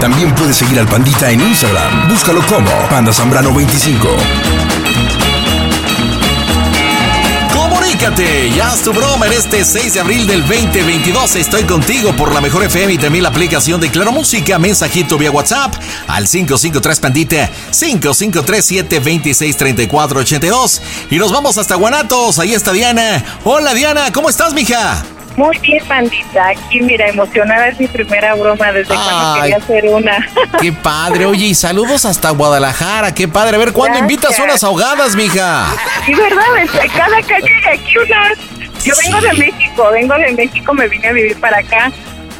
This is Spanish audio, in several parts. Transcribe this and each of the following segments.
También puedes seguir al Pandita en Instagram. Búscalo como Panda Zambrano 25. Comunícate, ya haz tu broma en este 6 de abril del 2022. Estoy contigo por la mejor FM y también la aplicación de Claro Música. Mensajito vía WhatsApp al 553 Pandita 5537 263482. Y nos vamos hasta Guanatos. Ahí está Diana. Hola Diana, ¿cómo estás, mija? Muy bien, pandita. Aquí, mira, emocionada es mi primera broma desde cuando quería hacer una. Qué padre. Oye, y saludos hasta Guadalajara. Qué padre. A ver, ¿cuándo invitas unas ahogadas, mija? Sí, verdad. Cada calle aquí unas. Yo vengo de México, vengo de México, me vine a vivir para acá.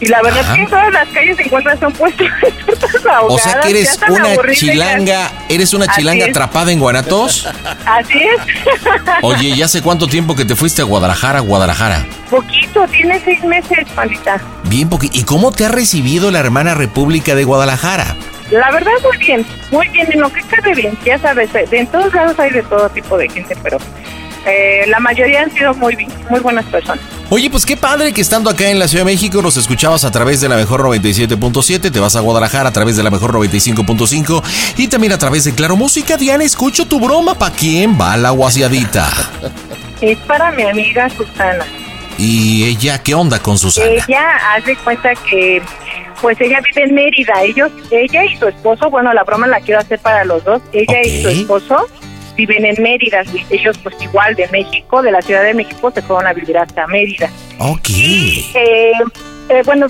Y la verdad es que en todas las calles se encuentran son puestos O sea que eres una chilanga, eres una chilanga atrapada en Guanatos. Así es. Oye, ¿ya hace cuánto tiempo que te fuiste a Guadalajara, Guadalajara? Poquito, tiene seis meses, palita. Bien poquito. ¿Y cómo te ha recibido la hermana República de Guadalajara? La verdad, muy bien, muy bien, en lo que cabe bien. Ya sabes, en todos lados hay de todo tipo de gente, pero eh, la mayoría han sido muy, muy buenas personas. Oye, pues qué padre que estando acá en la Ciudad de México nos escuchabas a través de la mejor 97.7, te vas a Guadalajara a través de la mejor 95.5 y también a través de Claro Música. Diana, escucho tu broma. ¿Para quién va la guasiadita? Es para mi amiga Susana. ¿Y ella qué onda con Susana? Ella hace cuenta que pues ella vive en Mérida. Ellos, ella y su esposo, bueno, la broma la quiero hacer para los dos. Ella y su esposo viven en Mérida. Ellos, pues igual de México, de la Ciudad de México, se fueron a vivir hasta Mérida. Ok. Eh, eh, bueno,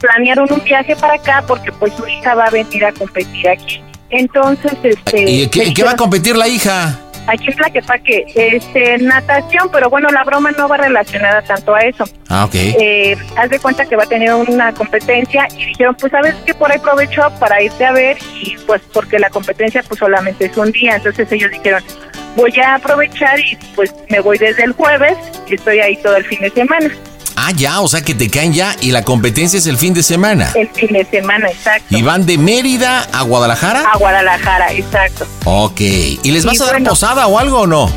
planearon un viaje para acá porque pues su hija va a venir a competir aquí. Entonces, este... ¿Y en qué va a competir la hija? Aquí en que este, natación, pero bueno, la broma no va relacionada tanto a eso. Ah, ok. Eh, haz de cuenta que va a tener una competencia y dijeron, pues sabes que por ahí aprovecho para irte a ver y pues porque la competencia pues solamente es un día, entonces ellos dijeron, voy a aprovechar y pues me voy desde el jueves y estoy ahí todo el fin de semana. Ah, ya, o sea que te caen ya y la competencia es el fin de semana. El fin de semana, exacto. ¿Y van de Mérida a Guadalajara? A Guadalajara, exacto. Ok. ¿Y les vas a dar posada o algo o no?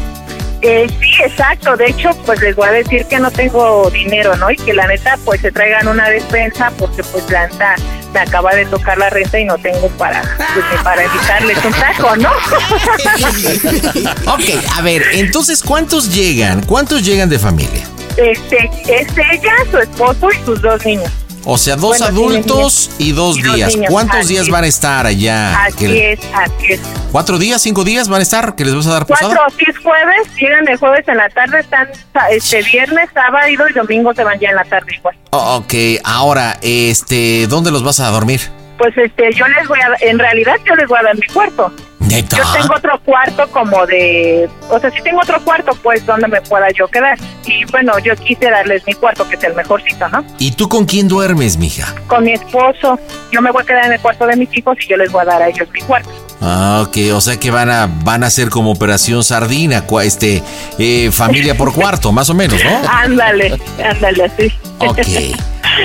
Eh, sí, exacto. De hecho, pues les voy a decir que no tengo dinero, ¿no? Y que la neta, pues se traigan una despensa porque pues la neta me acaba de tocar la renta y no tengo para, pues, para evitarles un taco, ¿no? ok, a ver, entonces, ¿cuántos llegan? ¿Cuántos llegan de familia? Este, es ella, su esposo y sus dos niños. O sea, dos adultos y dos días. ¿Cuántos días van a estar allá? Así es, así es. ¿Cuatro días, cinco días van a estar? ¿Que les vas a dar posada? Cuatro, si es jueves, llegan el jueves en la tarde, están este viernes, sábado y domingo se van ya en la tarde igual. Oh, ok, ahora, este, ¿dónde los vas a dormir? pues este, yo les voy a, en realidad yo les voy a dar mi cuarto. ¿Neta? Yo tengo otro cuarto como de, o sea, sí tengo otro cuarto pues donde me pueda yo quedar. Y bueno, yo quise darles mi cuarto, que es el mejorcito, ¿no? ¿Y tú con quién duermes, mija? Con mi esposo. Yo me voy a quedar en el cuarto de mis hijos y yo les voy a dar a ellos mi cuarto. Ah, ok, o sea que van a van a ser como operación sardina, este eh, familia por cuarto, más o menos, ¿no? Ándale, ándale así. Ok.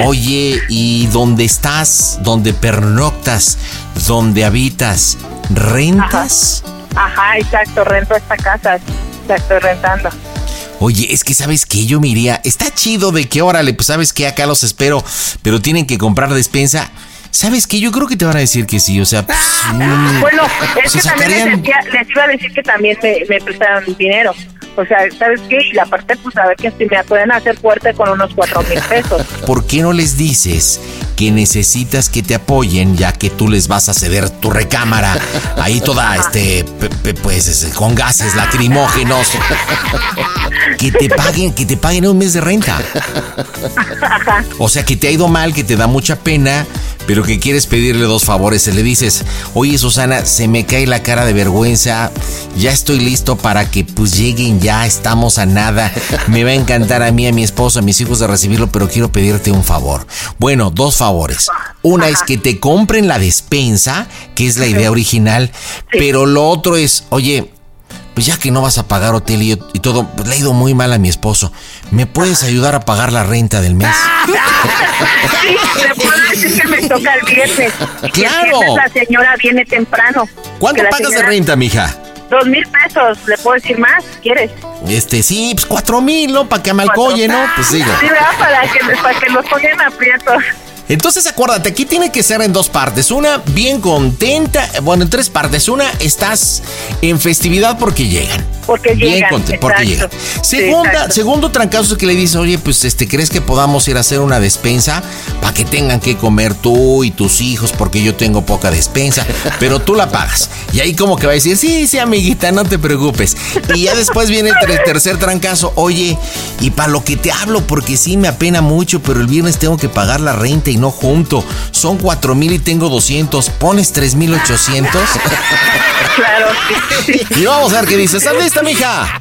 Oye, ¿y dónde estás? ¿Dónde pernoctas? ¿Dónde habitas? ¿Rentas? Ajá, exacto, rento esta casa. La estoy rentando. Oye, es que sabes que yo me iría. Está chido de que órale, pues sabes que acá los espero, pero tienen que comprar despensa. ¿Sabes qué? Yo creo que te van a decir que sí, o sea, pues, mm, Bueno, es se que también les, decía- les iba a decir que también me, me prestaron dinero. O sea, ¿sabes qué? Y aparte, pues a ver que si me pueden hacer fuerte con unos cuatro mil pesos. ¿por qué no les dices que necesitas que te apoyen ya que tú les vas a ceder tu recámara ahí toda, este, pe- pe- pues, este, con gases lacrimógenos? Que te paguen, que te paguen un mes de renta. O sea, que te ha ido mal, que te da mucha pena, pero que quieres pedirle dos favores. Le dices, oye Susana, se me cae la cara de vergüenza, ya estoy listo para que pues lleguen ya, estamos a nada. Me va a encantar a mí, a mi esposo, a mis hijos de recibirlo, pero quiero pedirte un favor. Bueno, dos favores. Una es que te compren la despensa, que es la idea original, pero lo otro es, oye, pues ya que no vas a pagar hotel y, y todo, pues le ha ido muy mal a mi esposo. ¿Me puedes ayudar a pagar la renta del mes? Sí, le puedo decir que me toca el viernes. Que el ¡Claro! viernes la señora viene temprano. ¿Cuánto pagas de señora- renta, mija? Dos mil pesos. ¿Le puedo decir más? ¿Quieres? Este, sí, pues cuatro mil, ¿no? Para que me alcoye, ¿no? Pues. Sí, ¿verdad? Para que, para que los pongan aprietos. Entonces acuérdate, aquí tiene que ser en dos partes. Una, bien contenta. Bueno, en tres partes. Una, estás en festividad porque llegan. Porque Bien llegan, contenta, porque llegan. Sí, Segunda, segundo trancazo es que le dices, oye, pues este, ¿crees que podamos ir a hacer una despensa? Para que tengan que comer tú y tus hijos, porque yo tengo poca despensa. Pero tú la pagas. Y ahí como que va a decir, sí, sí, amiguita, no te preocupes. Y ya después viene el ter- tercer trancazo. Oye, y para lo que te hablo, porque sí me apena mucho, pero el viernes tengo que pagar la renta y no junto. Son cuatro mil y tengo 200. ¿Pones tres mil ochocientos? Claro, sí. Y vamos a ver qué dices. ¿Estás lista, mija?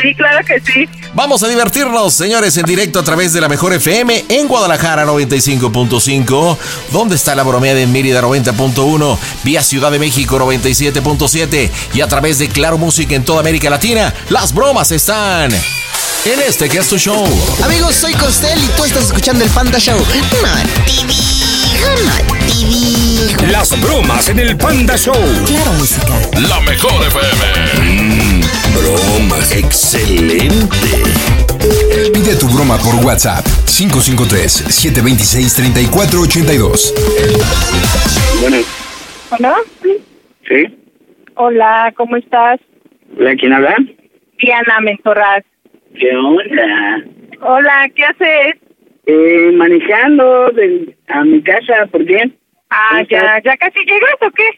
Sí, claro que sí. Vamos a divertirnos, señores, en directo a través de la Mejor FM en Guadalajara 95.5. ¿Dónde está la bromea de Mérida 90.1? Vía Ciudad de México 97.7 y a través de Claro Música en toda América Latina. Las bromas están en este que es tu show. Amigos, soy Costel y tú estás escuchando el Panda Show. No te digo, no te digo. Las bromas en el Panda Show. Claro, música. La mejor FM. bromas. Excelente. Pide tu broma por WhatsApp 553-726-3482. Bueno, ¿Hola? sí. Hola, ¿cómo estás? ¿De quién habla? Diana Mentorraz. ¿Qué onda? Hola, ¿qué haces? Eh, manejando a mi casa, ¿por qué? Ah, ¿Cómo ya? ¿ya casi llegas o qué?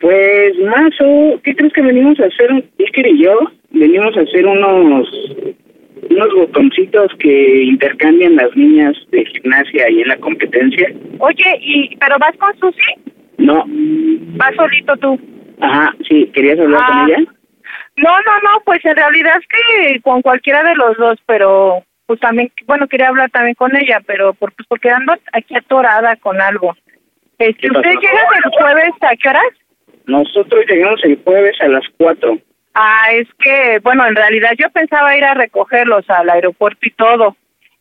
Pues más o ¿qué crees que venimos a hacer? Iker y yo venimos a hacer unos unos botoncitos que intercambian las niñas de gimnasia ahí en la competencia. Oye, y ¿pero vas con Susi? No, ¿Vas solito tú? ajá, sí, ¿querías hablar Ah. con ella? No, no, no, pues en realidad es que con cualquiera de los dos, pero pues también, bueno, quería hablar también con ella, pero por, pues porque ando aquí atorada con algo. Este. ¿Ustedes llegan el jueves a qué horas? Nosotros llegamos el jueves a las 4. Ah, es que, bueno, en realidad yo pensaba ir a recogerlos al aeropuerto y todo,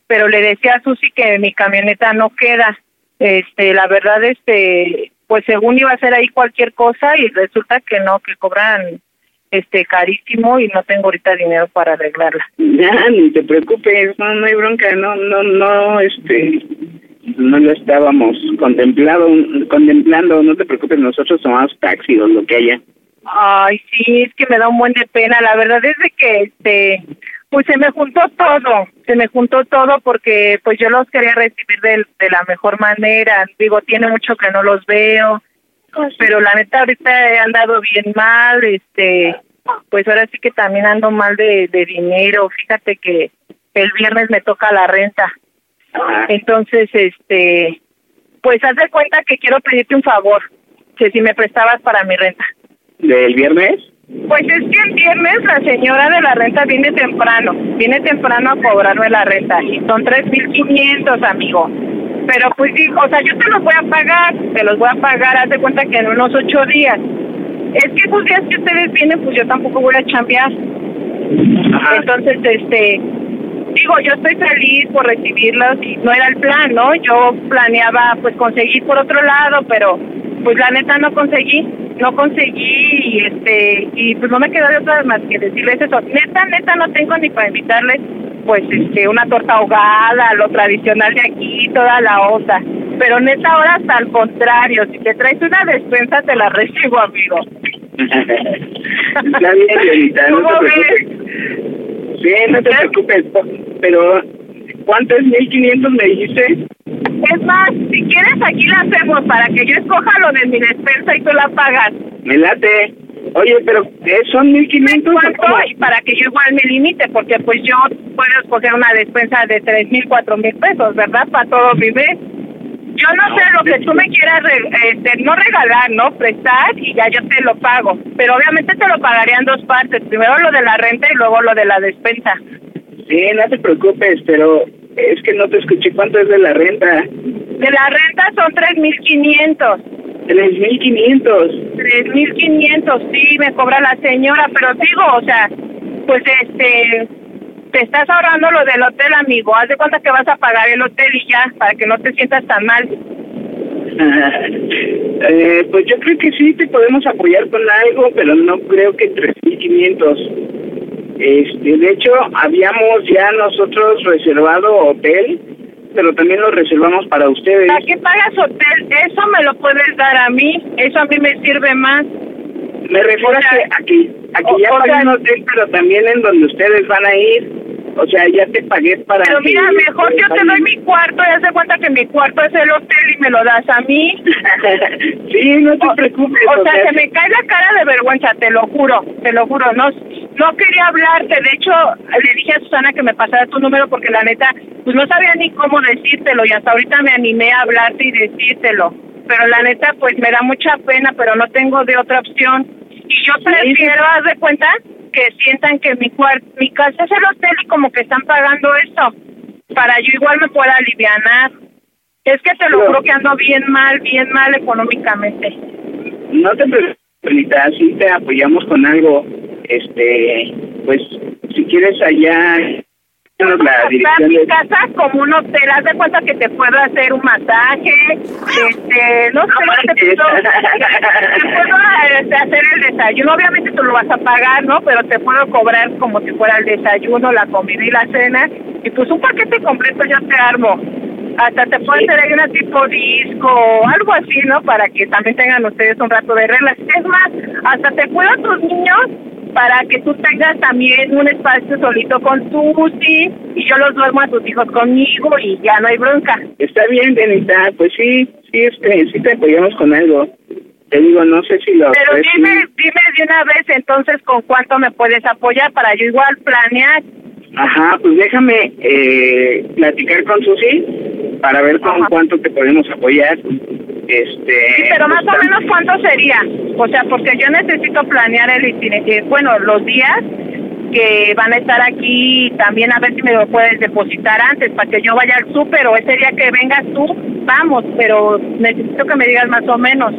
pero le decía a Susi que mi camioneta no queda. Este, la verdad, este, pues según iba a ser ahí cualquier cosa y resulta que no, que cobran este carísimo y no tengo ahorita dinero para arreglarla. Ya, ni te preocupes, no, no hay bronca, no, no, no, este, no lo estábamos contemplado, contemplando, no te preocupes, nosotros tomamos taxi o lo que haya. Ay, sí, es que me da un buen de pena. La verdad es de que, este, pues se me juntó todo, se me juntó todo porque pues yo los quería recibir de, de la mejor manera. Digo, tiene mucho que no los veo, pero la neta ahorita he andado bien mal, este, pues ahora sí que también ando mal de, de dinero. Fíjate que el viernes me toca la renta. Ah, Entonces, este, pues haz de cuenta que quiero pedirte un favor, que si me prestabas para mi renta. ¿Del viernes? Pues es que el viernes la señora de la renta viene temprano, viene temprano a cobrarme la renta y son 3.500, amigo. Pero pues sí, o sea, yo te los voy a pagar, te los voy a pagar, haz de cuenta que en unos ocho días. Es que esos días que ustedes vienen, pues yo tampoco voy a chambear. Entonces, este, digo, yo estoy feliz por recibirlos y no era el plan, ¿no? Yo planeaba pues conseguir por otro lado, pero pues la neta no conseguí, no conseguí y este y pues no me quedó de otra más que decirles eso. Neta, neta no tengo ni para invitarles pues este una torta ahogada, lo tradicional de aquí, toda la osa. Pero neta ahora hasta al contrario, si te traes una despensa te la recibo, amigo. Está bien, no ¿Cómo te preocupes. Sí, no te preocupes, pero ¿cuánto es 1500 me dijiste? Es más, si quieres aquí la hacemos para que yo escoja lo de mi despensa y tú la pagas. Me late. Oye, pero ¿qué son 1500 o ¿Cuánto? Y para que yo igual me limite, porque pues yo puedo escoger una despensa de tres mil, cuatro mil pesos, ¿verdad? Para todo mi mes. Yo no sé lo que tú me quieras, re- este, no regalar, ¿no? Prestar y ya yo te lo pago. Pero obviamente te lo pagaría en dos partes. Primero lo de la renta y luego lo de la despensa. Sí, no te preocupes, pero es que no te escuché cuánto es de la renta. De la renta son tres mil quinientos. 3500. Tres mil quinientos, sí, me cobra la señora, pero digo, o sea, pues este, te estás ahorrando lo del hotel, amigo. Haz de cuenta que vas a pagar el hotel y ya, para que no te sientas tan mal. eh, pues yo creo que sí te podemos apoyar con algo, pero no creo que 3500. Este, de hecho, habíamos ya nosotros reservado hotel, pero también lo reservamos para ustedes. ¿Para qué pagas hotel? Eso me lo puedes dar a mí, eso a mí me sirve más. Me refiero a que, a que, a que O- ya un hotel, pero también en donde ustedes van a ir. O sea, ya te pagué para Pero que mira, mejor yo te doy mi cuarto y haz de cuenta que mi cuarto es el hotel y me lo das a mí. sí, no te preocupes. O sea, se me cae la cara de vergüenza, te lo juro, te lo juro. No, no quería hablarte. De hecho, le dije a Susana que me pasara tu número porque la neta, pues no sabía ni cómo decírtelo y hasta ahorita me animé a hablarte y decírtelo. Pero la neta, pues me da mucha pena, pero no tengo de otra opción. Y yo prefiero, haz de cuenta, que sientan que mi cuarto, mi casa es el hotel y como que están pagando esto para yo igual me pueda alivianar. Es que te lo juro que ando bien mal, bien mal económicamente. No te preocupes, sí te apoyamos con algo. Este, pues, si quieres allá, la dirección mi casa como un hotel, haz de cuenta que te puedo hacer un masaje, este, no sé, te puedo, te puedo este, hacer el desayuno, obviamente tú lo vas a pagar, ¿no? Pero te puedo cobrar como si fuera el desayuno, la comida y la cena, y pues un paquete completo yo te armo. Hasta te puedo hacer ahí una tipo disco, algo así, ¿no? Para que también tengan ustedes un rato de reglas. Es más, hasta te cuido a tus niños para que tú tengas también un espacio solito con tu Uzi y yo los duermo a tus hijos conmigo y ya no hay bronca. Está bien, Anita, pues sí, sí, este, sí te apoyamos con algo. Te digo, no sé si lo... Pero dime, dime de una vez entonces con cuánto me puedes apoyar para yo igual planear. Ajá, pues déjame eh, platicar con Susi para ver con cuánto te podemos apoyar. Este, Sí, pero más o menos cuánto sería. O sea, porque yo necesito planear el itinerario, bueno, los días que van a estar aquí, también a ver si me lo puedes depositar antes para que yo vaya al súper o ese día que vengas tú, vamos, pero necesito que me digas más o menos.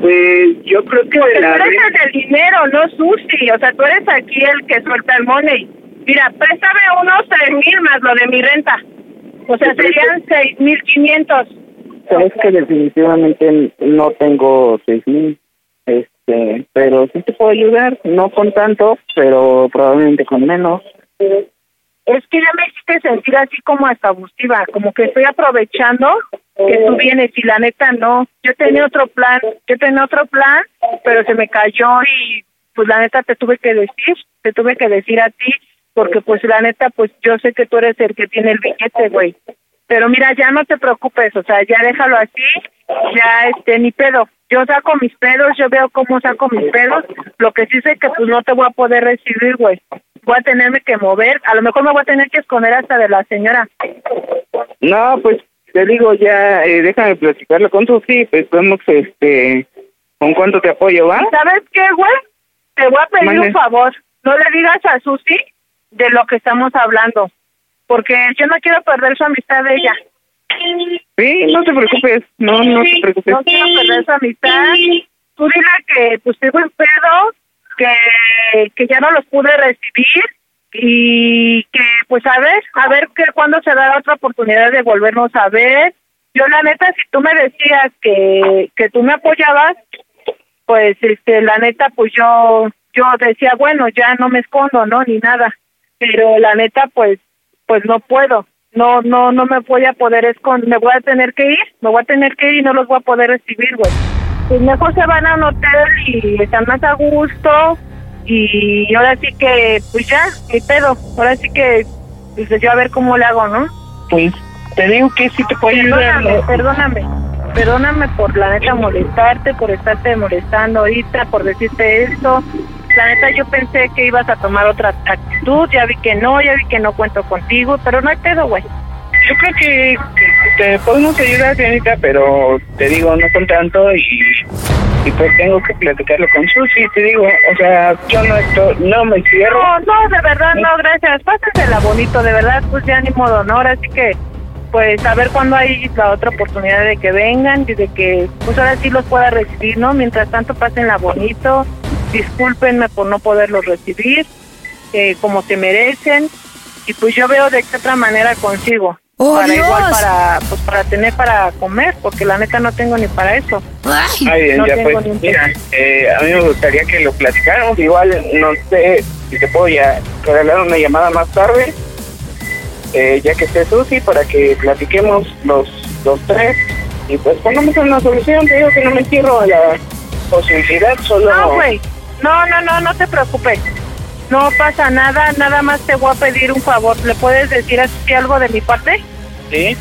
Pues yo creo que Porque la tú eres el del dinero, no Susi, o sea, tú eres aquí el que suelta el money. Mira, préstame unos tres mil más lo de mi renta. O sea, serían seis mil quinientos. Es que definitivamente no tengo seis mil, este, pero sí te puedo ayudar, no con tanto, pero probablemente con menos. Es que ya me hiciste sentir así como hasta abusiva, como que estoy aprovechando que tú vienes y la neta no. Yo tenía otro plan, yo tenía otro plan, pero se me cayó y pues la neta te tuve que decir, te tuve que decir a ti, porque pues la neta pues yo sé que tú eres el que tiene el billete, güey. Pero mira, ya no te preocupes, o sea, ya déjalo así, ya este, ni pedo. Yo saco mis pedos, yo veo cómo saco mis pedos. Lo que sí sé que pues no te voy a poder recibir, güey. Voy a tenerme que mover, a lo mejor me voy a tener que esconder hasta de la señora. No, pues te digo, ya eh, déjame platicarlo con Susi, pues vemos este, con cuánto te apoyo, ¿va? ¿Sabes qué, güey? Te voy a pedir un favor. No le digas a Susi de lo que estamos hablando. Porque yo no quiero perder su amistad de ella. Sí, no te preocupes, no, no te preocupes. No quiero perder su amistad. Tú dile que pues tengo en pedo, que, que ya no los pude recibir y que pues a ver, a ver que cuándo se da otra oportunidad de volvernos a ver. Yo la neta, si tú me decías que, que tú me apoyabas, pues este la neta pues yo yo decía bueno ya no me escondo no ni nada pero la neta pues pues no puedo no no no me voy a poder esconder me voy a tener que ir me voy a tener que ir y no los voy a poder recibir güey pues mejor se van a un hotel y están más a gusto y ahora sí que pues ya mi pedo ahora sí que pues yo a ver cómo le hago no Pues te digo que sí te puedo ayudar. Perdóname, perdóname. Perdóname por la neta molestarte, por estarte molestando ahorita, por decirte esto. La neta yo pensé que ibas a tomar otra actitud, ya vi que no, ya vi que no cuento contigo, pero no hay pedo, güey. Yo creo que te podemos ayudar, señorita, pero te digo, no con tanto y, y pues tengo que platicarlo con Susi, te digo, o sea, yo no estoy, no me cierro. No, no, de verdad, no, gracias. Pásasela bonito, de verdad, pues ya ni modo, ¿no? Ahora sí que, pues a ver cuándo hay la otra oportunidad de que vengan y de que, pues ahora sí los pueda recibir, ¿no? Mientras tanto, pásenla bonito. Discúlpenme por no poderlos recibir, eh, como se merecen. Y pues yo veo de qué otra manera consigo. ¡Oh, para Dios! igual, para, pues para tener para comer, porque la neta no tengo ni para eso. Ay, bien, no ya tengo pues, mira, eh, a mí me gustaría que lo platicáramos, igual no sé si te puedo ya regalar una llamada más tarde, eh, ya que esté Susi, para que platiquemos los, los tres y pues pongamos una solución, te digo que no me cierro a la posibilidad, solo... No, güey. No, no, no, no te preocupes. No pasa nada, nada más te voy a pedir un favor. ¿Le puedes decir así algo de mi parte? Sí.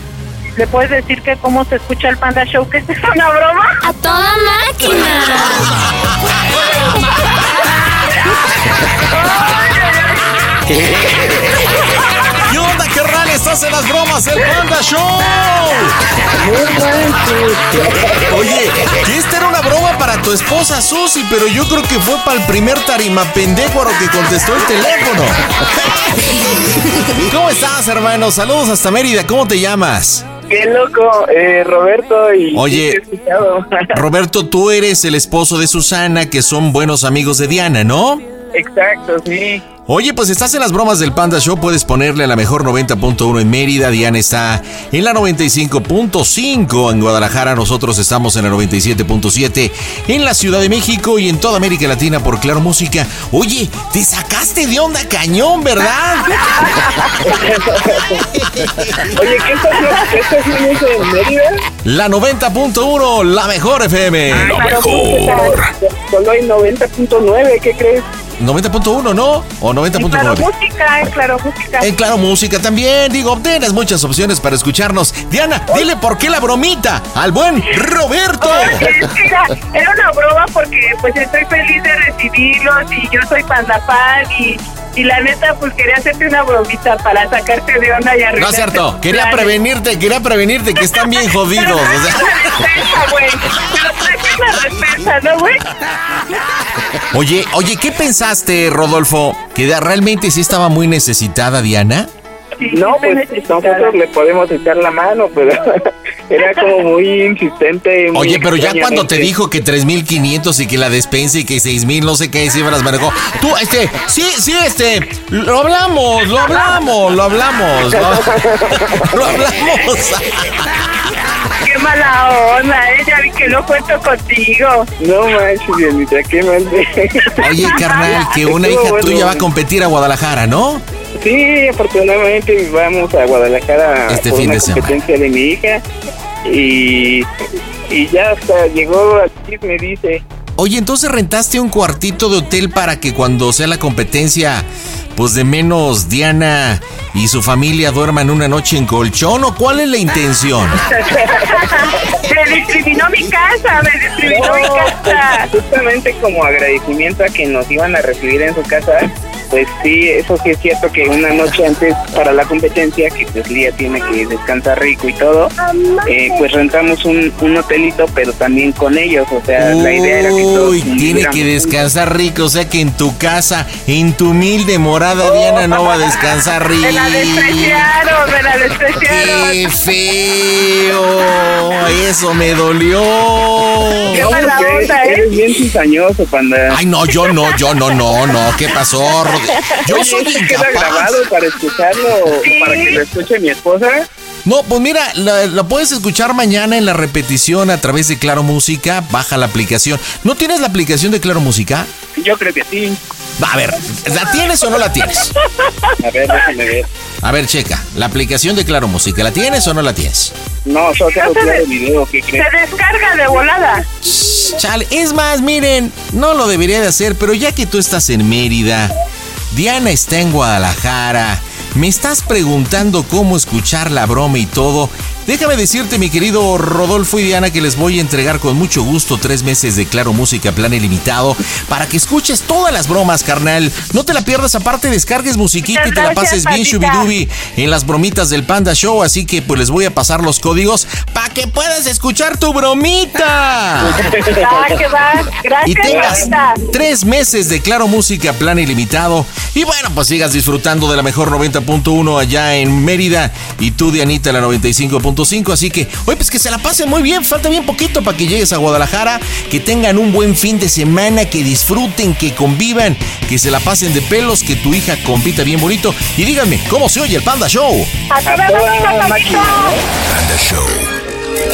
¿Le puedes decir que cómo se escucha el Panda Show? ¿Que es una broma? ¡A toda ¿Qué Estás en las bromas, el Panda Show. Oye, que esta era una broma para tu esposa Susi, pero yo creo que fue para el primer tarima pendejo que contestó el teléfono. ¿Cómo estás, hermano? Saludos hasta Mérida. ¿Cómo te llamas? Qué loco, eh, Roberto y... Oye. Roberto, tú eres el esposo de Susana, que son buenos amigos de Diana, ¿no? Exacto, sí. Oye, pues estás en las bromas del Panda Show, puedes ponerle a la mejor 90.1 en Mérida, Diana está en la 95.5 en Guadalajara, nosotros estamos en la 97.7 en la Ciudad de México y en toda América Latina por Claro Música. Oye, te sacaste de onda cañón, ¿verdad? Oye, ¿qué haciendo eso en Mérida? La 90.1, la mejor FM. Solo hay 90.9, ¿qué crees? 90.1, ¿no? O Claro 90.9. música, eh, claro música. En Claro Música también, digo, tienes muchas opciones para escucharnos. Diana, dile por qué la bromita al buen Roberto. Era una broma porque pues estoy feliz de recibirlos y yo soy panda fan y, y la neta pues quería hacerte una bromita para sacarte de onda y No arruinarte es cierto, quería planes. prevenirte, quería prevenirte que están bien jodidos. o sea. Güey. Pero respecha, ¿no, güey? Oye, oye, ¿qué pensaste, Rodolfo? ¿Que realmente sí estaba muy necesitada Diana? No, pues nosotros le podemos echar la mano, pero era como muy insistente. muy Oye, pero ya cuando te dijo que 3.500 y que la despensa y que 6.000, no sé qué cifras manejó. Tú, este, sí, sí, este, lo hablamos, lo hablamos, lo hablamos. Lo, lo hablamos. Qué mala onda, ¿eh? Ya vi que no cuento contigo. No manches, Dianita, qué mal. Oye, carnal, que una hija bueno. tuya va a competir a Guadalajara, ¿no? Sí, afortunadamente vamos a Guadalajara Este por fin una de semana. competencia de mi hija y, y ya hasta llegó aquí me dice, Oye, entonces rentaste un cuartito de hotel para que cuando sea la competencia, pues de menos Diana y su familia duerman una noche en colchón o cuál es la intención? Me discriminó mi casa, me discriminó mi casa. justamente como agradecimiento a que nos iban a recibir en su casa, pues sí, eso sí es cierto que una noche antes para la competencia, que pues Lía tiene que descansar rico y todo, eh, pues rentamos un, un hotelito, pero también con ellos, o sea, la idea era que todos Uy, tiene que descansar rico, o sea que en tu casa, en tu humilde morada, Diana no va a descansar rico. Me la despreciaron, me la despreciaron. ¡Qué feo! Eso me dolió. Qué mala onda, ¿eh? eres bien cizañoso, panda. Ay, no, yo no, yo no, no, no. ¿Qué pasó, Yo Oye, soy ¿eso queda incapaz. grabado para escucharlo, Sí. para que lo escuche mi esposa? No, pues mira, la, la puedes escuchar mañana en la repetición a través de Claro Música. Baja la aplicación. ¿No tienes la aplicación de Claro Música? Yo creo que sí. Va, A ver, ¿la tienes o no la tienes? A ver, déjame ver. A ver, checa. La aplicación de Claro Música, ¿la tienes o no la tienes? No, solo tengo No claro video, ¿qué crees? Se descarga de volada. Chale, es más, miren, no lo debería de hacer, pero ya que tú estás en Mérida, Diana está en Guadalajara, me estás preguntando cómo escuchar la broma y todo. Déjame decirte, mi querido Rodolfo y Diana, que les voy a entregar con mucho gusto tres meses de Claro Música Plan Ilimitado para que escuches todas las bromas, carnal. No te la pierdas, aparte descargues musiquita y te la Gracias, pases bien shubidubi en las bromitas del Panda Show, así que pues les voy a pasar los códigos para que puedas escuchar tu bromita. Ah, va. Y Gracias, tengas tres meses de Claro Música Plan Ilimitado. Y bueno, pues sigas disfrutando de la mejor 90.1 allá en Mérida. Y tú, Dianita, la 95.5. Así que, oye, pues que se la pasen muy bien. Falta bien poquito para que llegues a Guadalajara. Que tengan un buen fin de semana. Que disfruten, que convivan. Que se la pasen de pelos. Que tu hija compita bien bonito. Y díganme, ¿cómo se oye el Panda Show? A toda máquina, Paquito. Panda Show.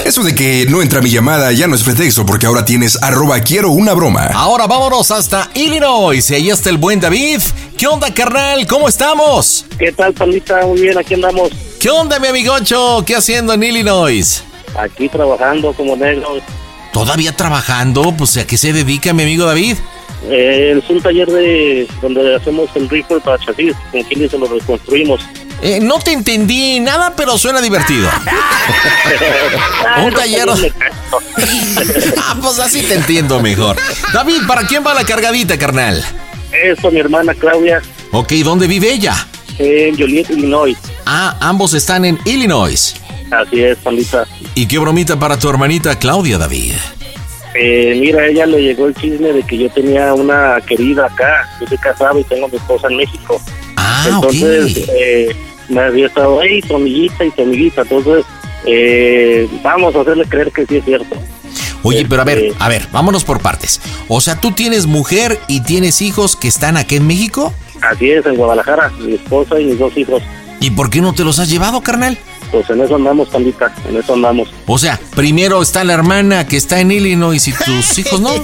Eso de que no entra mi llamada ya no es pretexto porque ahora tienes arroba quiero una broma. Ahora vámonos hasta Illinois. Y ahí está el buen David. ¿Qué onda, carnal? ¿Cómo estamos? ¿Qué tal, Pandita? Muy bien, aquí andamos. ¿Qué onda, mi amigocho? ¿Qué haciendo en Illinois? Aquí trabajando como negros. ¿Todavía trabajando? Pues a qué se dedica mi amigo David. Eh, es un taller de donde hacemos el rifle para chasis. Con quienes se lo reconstruimos. Eh, no te entendí nada, pero suena divertido. un taller. ah, pues así te entiendo mejor. David, ¿para quién va la cargadita, carnal? Eso, mi hermana Claudia, Ok, ¿dónde vive ella? en Joliet, Illinois. Ah, ambos están en Illinois. Así es, Pandita. ¿Y qué bromita para tu hermanita Claudia, David? Eh, mira, ella le llegó el chisme de que yo tenía una querida acá. Yo soy casado y tengo mi esposa en México. Ah, Entonces, eh, me había estado ahí, tu amiguita y tu amiguita. Entonces, eh, vamos a hacerle creer que sí es cierto. Oye, pero a ver, este- a ver, vámonos por partes. O sea, tú tienes mujer y tienes hijos que están aquí en México. Así es, en Guadalajara, mi esposa y mis dos hijos. ¿Y por qué no te los has llevado, carnal? Pues en eso andamos, Pandita, en eso andamos. O sea, primero está la hermana que está en Illinois y tus hijos no.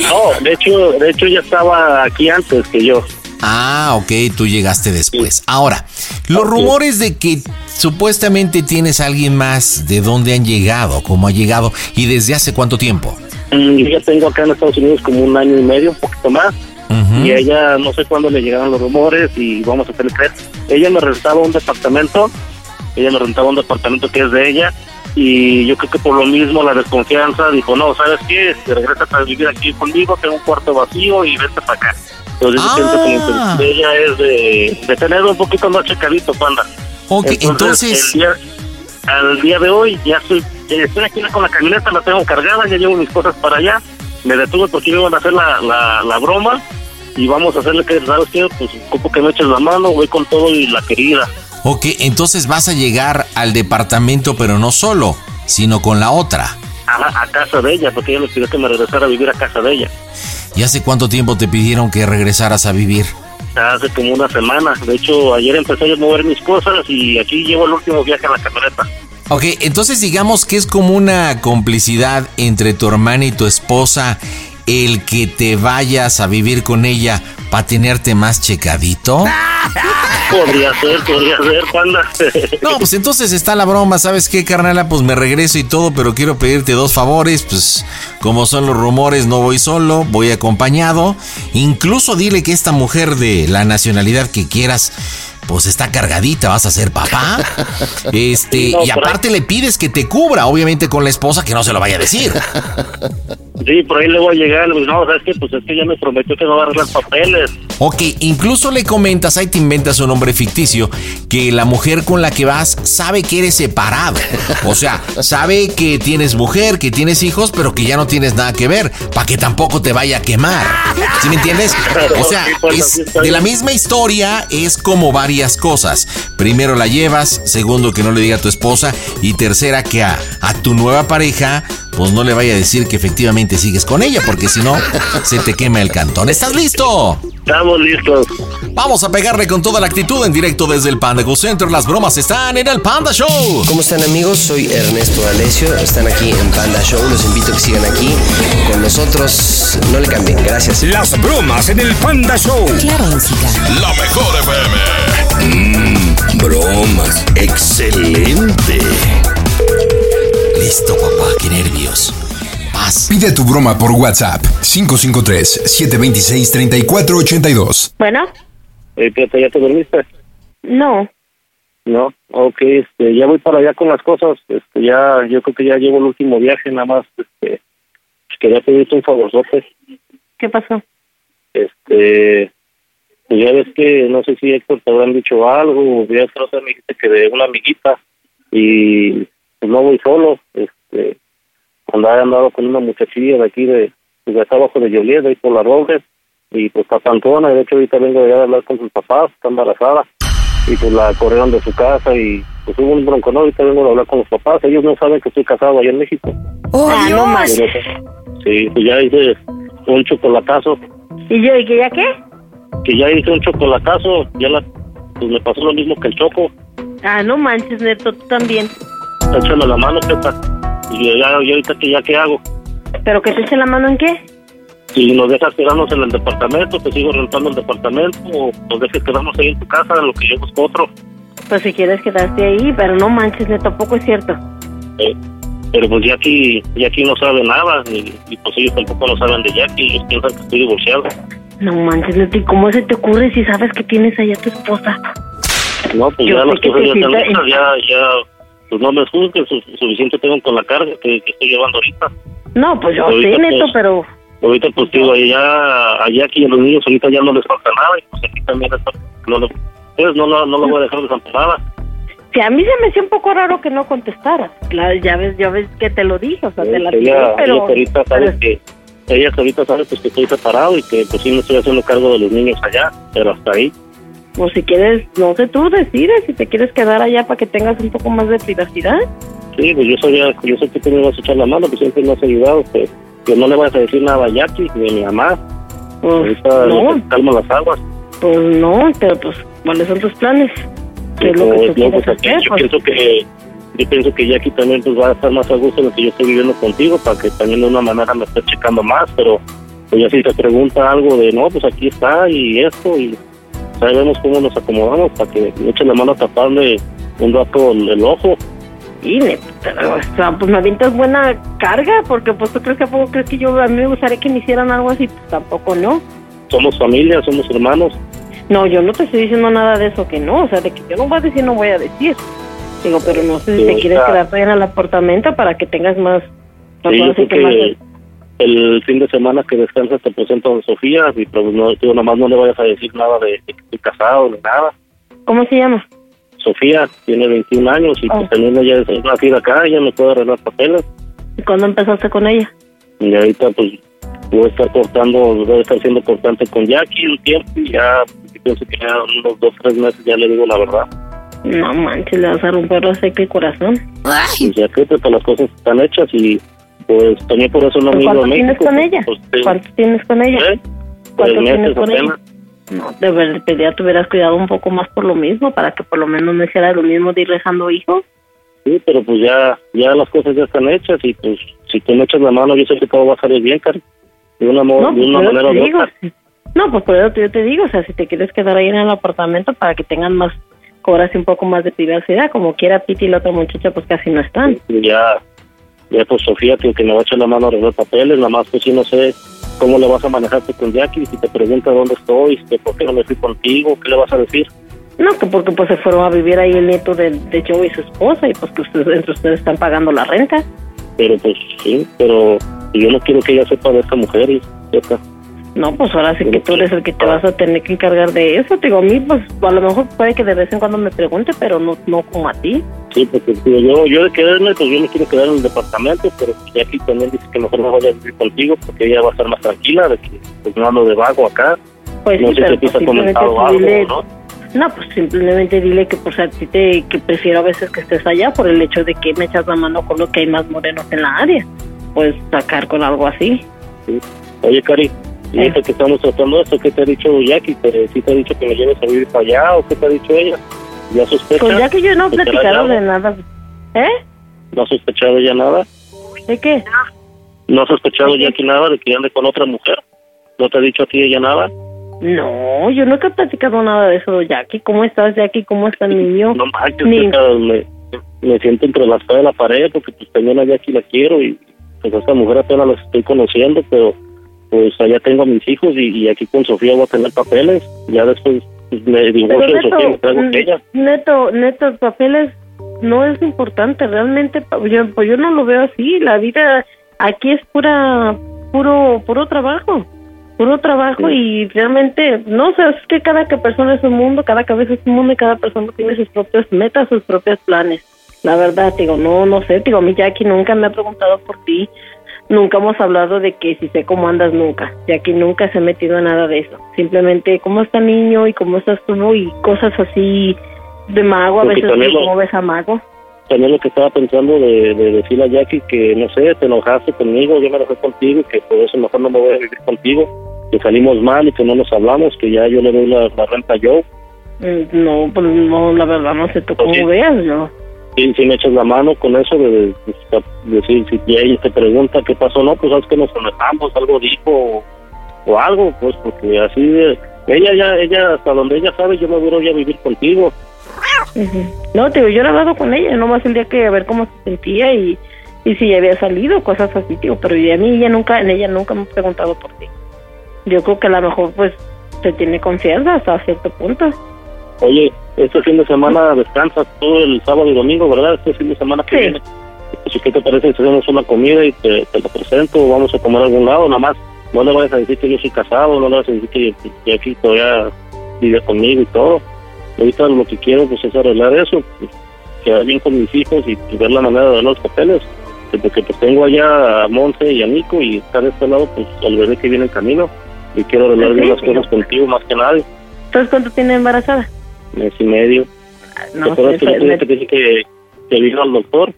No, de hecho, de hecho ya estaba aquí antes que yo. Ah, ok, tú llegaste después. Ahora, los rumores de que supuestamente tienes a alguien más, ¿de dónde han llegado? ¿Cómo ha llegado? ¿Y desde hace cuánto tiempo? Mm, Yo ya tengo acá en Estados Unidos como un año y medio, un poquito más. Ujú. Y a ella no sé cuándo le llegaron los rumores y vamos a hacerle creer. Ella me rentaba un departamento, ella me rentaba un departamento que es de ella y yo creo que por lo mismo la desconfianza dijo, no, ¿sabes qué? Si regresas a vivir aquí conmigo, tengo un cuarto vacío y vente para acá. Entonces yo siento como que ella es de, de tener un poquito más checadito, panda. Ok, entonces- el día, al día de hoy ya estoy, estoy aquí con la camioneta, la tengo cargada, ya llevo mis cosas para allá. Me detuve porque me iban a hacer la, la, la broma y vamos a hacerle que, ¿sabes qué? Pues ocupo que me eches la mano, voy con todo y la querida. Ok, entonces vas a llegar al departamento, pero no solo, sino con la otra. A, a casa de ella, porque ella me pidió que me regresara a vivir a casa de ella. ¿Y hace cuánto tiempo te pidieron que regresaras a vivir? Hace como una semana. De hecho, ayer empecé a mover mis cosas y aquí llevo el último viaje a la camioneta. Ok, entonces digamos que es como una complicidad entre tu hermana y tu esposa el que te vayas a vivir con ella para tenerte más checadito. Podría ser, podría ser, panda. No, pues entonces está la broma, ¿sabes qué, carnala? Pues me regreso y todo, pero quiero pedirte dos favores, pues como son los rumores, no voy solo, voy acompañado. Incluso dile que esta mujer de la nacionalidad que quieras, pues está cargadita, vas a ser papá. Este, No, y aparte le pides que te cubra, obviamente con la esposa que no se lo vaya a decir. Sí, por ahí le voy a llegar. No, ¿sabes qué? Pues es que ya me prometió que no va a arreglar papeles. Ok, incluso le comentas, ahí te inventas un nombre ficticio, que la mujer con la que vas sabe que eres separado. O sea, sabe que tienes mujer, que tienes hijos, pero que ya no tienes nada que ver, para que tampoco te vaya a quemar. ¿Sí me entiendes? O sea, es de la misma historia es como varias cosas. Primero la llevas, segundo que no le diga a tu esposa y tercera que a, a tu nueva pareja pues no le vaya a decir que efectivamente sigues con ella porque si no se te quema el cantón. ¿Estás listo? Estamos listos. Vamos a pegarle con toda la actitud en directo desde el Panda Go Center. Las bromas están en el Panda Show. ¿Cómo están amigos? Soy Ernesto Alesio. Están aquí en Panda Show. Los invito a que sigan aquí con nosotros. No le cambien. Gracias. Las bromas en el Panda Show. Claro, música. La mejor FM. Mmm, bromas. Excelente. Listo, papá, qué nervios. Paz. Pide tu broma por WhatsApp 553-726-3482. Bueno, Eh, Pepe, ¿ya te dormiste? no. No, ok, este, ya voy para allá con las cosas, este, ya, yo creo que ya llevo el último viaje, nada más, este, pues quería pedirte un favorzote, ¿Qué pasó? este, pues ya ves que, no sé si Héctor te habrán dicho algo, o ya otra me dijiste que de una amiguita, y pues no voy solo, este, andaba andado con una muchachilla de aquí de, pues, de acá abajo de Joliet, de ahí por la Robles, y pues está cantona, de hecho ahorita vengo de allá a hablar con sus papás, está embarazada, y pues la corrieron de su casa y pues hubo un bronco, ¿no? Ahorita vengo a hablar con los papás, ellos no saben que estoy casado allá en México. ¡Oh, Ah, no Dios! más. Sí, pues ya hice un chocolatazo, ¿Y yo? ¿Y que ya qué? que ya hice un chocolatazo, ya la, pues me pasó lo mismo que el choco, Ah, no manches, Neto, tú también. Échame la mano, Pepa, y yo ya, y ahorita que ya qué hago, ¿Pero que te eche la mano en qué? si nos dejas quedarnos en el departamento, te sigo rentando el departamento, o nos dejes quedarnos ahí en tu casa, en lo que yo busco otro, Pues si quieres quedarte ahí, pero no manches, Neto, tampoco es cierto. Eh, pero pues Jackie, Jackie no sabe nada, y, y pues ellos tampoco lo saben de Jackie, ellos piensan que estoy divorciado. No manches, ¿y cómo se te ocurre si sabes que tienes allá a tu esposa? No, pues Yo ya las que cosas ya están ya, ya, pues no me juzguen, su- suficiente tengo con la carga que, que estoy llevando ahorita. No, pues yo Ahorita, sé, Neto, pues, pero... Ahorita pues digo, allá, a Jackie y a los niños ahorita ya no les falta nada, y pues aquí también está, no, lo- pues, no, la- no lo voy a dejar desamparada. Si a mí se me hacía un poco raro que no contestaras. Claro, ya ves, ya ves que te lo dije, o sea, te la tiré, ella pero... ahorita sabe pero- que, ella ahorita sabe pues que estoy separado y que pues sí me estoy haciendo cargo de los niños allá, pero hasta ahí. O si quieres, no sé, tú decides si te quieres quedar allá para que tengas un poco más de privacidad. Sí, pues yo sabía, yo sé que tú me vas a echar la mano, pues siempre me has ayudado, pues que no le vas a decir nada a Jackie ni a mi mamá. Pues Ahorita no, calma las aguas. pues no, pero pues, ¿cuáles son tus planes? ¿Qué es lo que tú Pues, quieres pues, hacer? yo Pues, pienso que yo pienso que Jackie también pues va a estar más a gusto en lo que yo estoy viviendo contigo para que también de una manera me esté checando más, pero pues ya si te pregunta algo de no, pues aquí está y esto y sabemos cómo nos acomodamos para que me echen la mano a taparle un rato el, el ojo. y pero, o sea, pues me avientas buena carga, porque pues tú crees que a poco crees que yo a mí me gustaría que me hicieran algo así, pues tampoco no. Somos familia, somos hermanos. No, yo no te estoy diciendo nada de eso que no, o sea, de que yo no voy a decir, no voy a decir. Digo, pero no sé si Sí, te quieres quedar todavía en el apartamento para que tengas más... Sí, yo creo que más- el fin de semana que descansas te presento a Sofía y pues no, digo, nomás no le vayas a decir nada de, que estoy casado ni nada. ¿Cómo se llama? Sofía tiene 21 años y Oh. pues también ella es nacida acá, ella me puede arreglar papeles. ¿Y cuándo empezaste con ella? Y ahorita pues voy a estar cortando, voy a estar siendo cortante con Jackie un tiempo y ya pienso que ya unos dos, tres meses ya le digo la verdad. No manches, le vas a romper la seca el corazón. Pues ya que pues, las cosas están hechas y pues también por eso no me ¿Cuánto tienes México. con ella? pues, sí, ¿Cuánto tienes con ella? ¿eh? ¿Cuánto tienes con ella? No, de verdad, pues ya te hubieras cuidado un poco más por lo mismo, para que por lo menos no hiciera lo mismo de ir dejando hijos. Sí, pero pues ya, ya las cosas ya están hechas y pues si tú me echas la mano yo sé que todo va a salir bien, Cari. De una, No, de pues una por eso manera u otra. No, pues por eso yo te digo, o sea, si te quieres quedar ahí en el apartamento para que tengan más, cobras un poco más de privacidad, como quiera Piti y la otra muchacha, pues casi no están. Ya, ya pues Sofía tío, que me va a echar la mano a arreglar papeles, nada más pues sí no sé cómo le vas a manejarte con Jackie, si te pregunta dónde estoy, si te- por qué no me fui contigo, qué le vas a decir. No, que porque pues se fueron a vivir ahí el nieto de, de Joe y su esposa y pues que ustedes, entre ustedes están pagando la renta. Pero pues sí, pero yo no quiero que ella sepa de esta mujer y sepa. No, pues ahora sí que tú eres el que te vas a tener que encargar de eso. Te digo, a mí, pues a lo mejor puede que de vez en cuando me pregunte, pero no, no como a ti. Sí, porque digo, yo, yo de quedarme, pues yo me quiero quedar en el departamento, pero Jackie también dice que mejor me vaya a vivir contigo porque ella va a estar más tranquila, de que pues no ando de vago acá. Pues no sí, sé si pero ti pues comentado algo, dile- ¿no? No, pues simplemente dile que pues a ti te, que prefiero a veces que estés allá por el hecho de que me echas la mano con lo que hay más morenos en la área. Puedes sacar con algo así. Sí. Oye, Cari, y ahorita que estamos tratando esto, ¿qué te ha dicho Jackie? ¿Te, ¿Sí te ha dicho que me lleves a vivir para allá o qué te ha dicho ella? ¿Ya sospecha? Pues ya que yo no he ¿Que te la platicado de nada. ¿Eh? ¿No ha sospechado ella nada? ¿De qué? ¿No ha sospechado Jackie nada de que ande con otra mujer? ¿No te ha dicho a ti ella nada? No, yo nunca he platicado nada de eso, Jackie. ¿Cómo estás, Jackie? ¿Cómo está el niño? No manches, Ni- me, me siento entre la espada y la pared porque pues también a Jackie la quiero y pues a esta mujer apenas la estoy conociendo, pero pues allá tengo a mis hijos y, y aquí con Sofía voy a tener papeles. Ya después pues, me divorcio de Sofía y me traigo ella. neto, neto, papeles no es importante realmente. Yo, pues yo no lo veo así. La vida aquí es pura, puro, puro trabajo, puro trabajo y realmente no, o sea, es que cada que persona es un mundo, cada cabeza es un mundo y cada persona tiene sus propias metas, sus propios planes. La verdad, digo, no, no sé, digo, a mí Jackie nunca me ha preguntado por ti, nunca hemos hablado de que si sé cómo andas nunca, Jackie nunca se ha metido en nada de eso, simplemente cómo está niño y cómo estás tú y cosas así de mago, a Porque veces cómo ves a mago. También lo que estaba pensando de, de decirle a Jackie que, no sé, te enojaste conmigo, yo me enojé contigo y que por eso mejor no me voy a vivir contigo, que salimos mal y que no nos hablamos, que ya yo le doy la, la renta a Joe. Mm, No, pues no, la verdad no sé tú cómo sí. veas yo. Si, si me echas la mano con eso de, de- de decir si ella te pregunta qué pasó no pues sabes que nos conectamos algo dijo o, o algo pues porque así de- ella ya ella hasta donde ella sabe yo me voy a ir a vivir contigo. No, te digo, yo he hablado con ella, nomás el día que a ver cómo se sentía y, y si ya había salido, cosas así, tío, pero y a mí ella nunca, en ella nunca me ha preguntado por ti. Yo creo que a lo mejor pues se tiene confianza hasta cierto punto. oye este fin de semana descansas todo el sábado y domingo verdad este fin de semana que viene. Pues, ¿qué te parece si hacemos una comida y te, te la presento vamos a comer a algún lado nada más. No le vayas a decir que yo soy casado no le vayas a decir que, que aquí todavía vive conmigo y todo. Ahorita lo que quiero pues es arreglar eso pues, quedar bien con mis hijos y, y ver la manera de dar los papeles. Que porque pues tengo allá a Monse y a Nico y está de este lado pues al bebé que viene en camino. Y quiero arreglar bien las cosas contigo más que nadie. Entonces, ¿cuánto tiene embarazada? Mes y medio No ¿Te acuerdas sé, que me- dije que, que vino al doctor?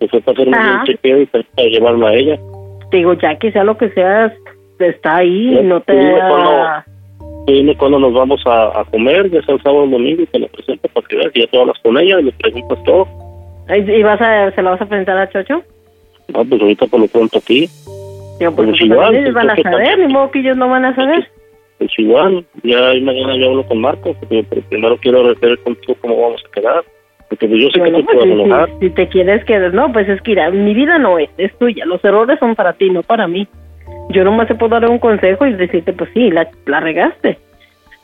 Que fue para hacerme Ajá. un chequeo y para, llevarla a ella. te digo, ya que sea lo que sea, está ahí, Ya, no te... dime cuándo- Dime cuándo nos vamos a, a comer, ya sea el sábado o el domingo, y te la presento para que veas. Y ya te hablas con ella y le preguntas todo. ¿Y y vas a, se la vas a presentar a Chocho? No, pues ahorita por lo pronto aquí. Digo, pues, Pues pues, ellos van a que saber, ni modo que ellos no van a saber. Pues igual, ya mañana yo hablo con Marco, porque pero primero quiero ver contigo cómo vamos a quedar. Porque pues yo sé Bueno, que te pues, puedo si, enojar. si- si te quieres quedar, no, pues es que mira, mi vida no es, es tuya. Los errores son para ti, no para mí. Yo nomás te puedo dar un consejo y decirte, pues sí, la, la regaste.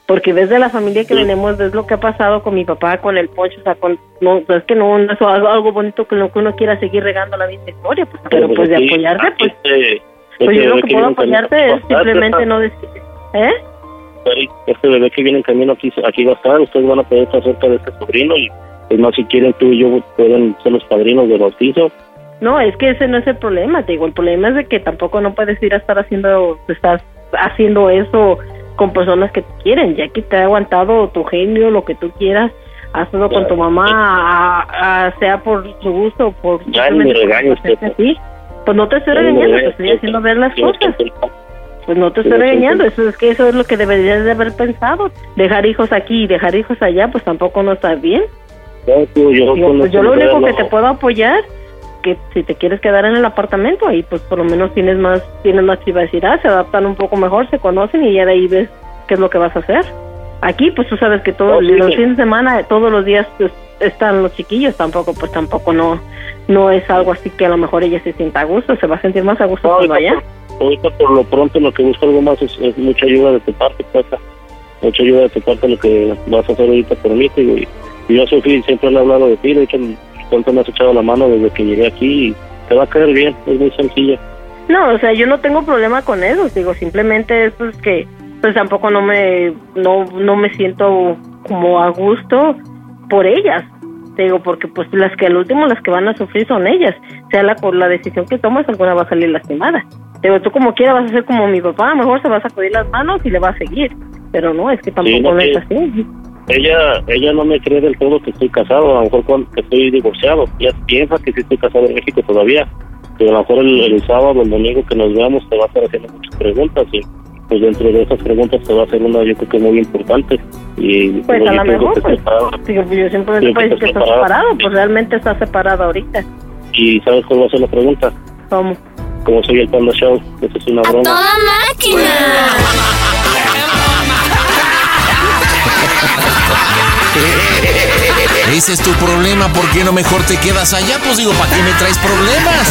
Porque ves de la familia que venimos, ves lo que ha pasado con mi papá, con el poncho, o sea, con, no, es que no, no es algo, algo bonito que, lo que uno quiera seguir regando la misma historia, pues, pero pues de apoyarte, pues, pues yo lo que puedo apoyarte es simplemente no decir, ¿eh? Este bebé que viene en camino aquí, aquí va a estar, ustedes van a poder estar cerca de este sobrino y es más si quieren tú y yo pueden ser los padrinos del bautizo. No, es que ese no es el problema, te digo, el problema es de que tampoco no puedes ir a estar haciendo, estás haciendo eso con personas que te quieren, ya que te ha aguantado tu genio, lo que tú quieras, hazlo con tu mamá, a- a- sea por su gusto o por... Ya ni me hacerte así. Pues no te estoy regañando, te estoy haciendo ver las cosas. Pues no te estoy regañando, eso es que eso es lo que deberías de haber pensado. Dejar hijos aquí y dejar hijos allá, pues tampoco no está bien. Yo, pues este yo lo único que te puedo apoyar que si te quieres quedar en el apartamento ahí pues por lo menos tienes más tienes más privacidad se adaptan un poco mejor se conocen y ya de ahí ves qué es lo que vas a hacer aquí pues tú sabes que todos sí, los sí. fines de semana todos los días pues, están los chiquillos tampoco pues tampoco no no es algo así que a lo mejor ella se sienta a gusto se va a sentir más a gusto cuando allá ahorita por lo pronto lo que busco algo más es, mucha ayuda de tu parte, pues, mucha ayuda de tu parte lo que vas a hacer ahorita por mí, y, yo Sofía siempre le he hablado de ti, de hecho tanto me has echado la mano desde que llegué aquí y te va a caer bien, es muy sencilla. No, o sea, yo no tengo problema con eso, digo, simplemente es pues que pues tampoco no me no no me siento como a gusto por ellas. Digo, porque pues las que al último las que van a sufrir son ellas. Sea la por la decisión que tomas, alguna va a salir lastimada. Digo, tú como quieras vas a ser como mi papá, mejor se va a sacudir las manos y le va a seguir. Pero no, es que tampoco Sí, no, es así. Ella ella no me cree del todo que estoy casado, a lo mejor cuando que estoy divorciado. Ella piensa que sí estoy casado en México todavía. Pero a lo mejor el, el sábado, el domingo que nos veamos, te va a estar haciendo muchas preguntas y pues dentro de esas preguntas te va a hacer una yo creo que muy importante. Y Pues yo a lo mejor, que pues, digo, pues, yo siempre puedo que decir que está estás separado. separado, pues realmente estás separado ahorita. ¿Y sabes cuál va a ser la pregunta? ¿Cómo? Como soy el Panda Show, eso es una broma. Ese es tu problema, ¿por qué no mejor te quedas allá? Pues digo, ¿para qué me traes problemas?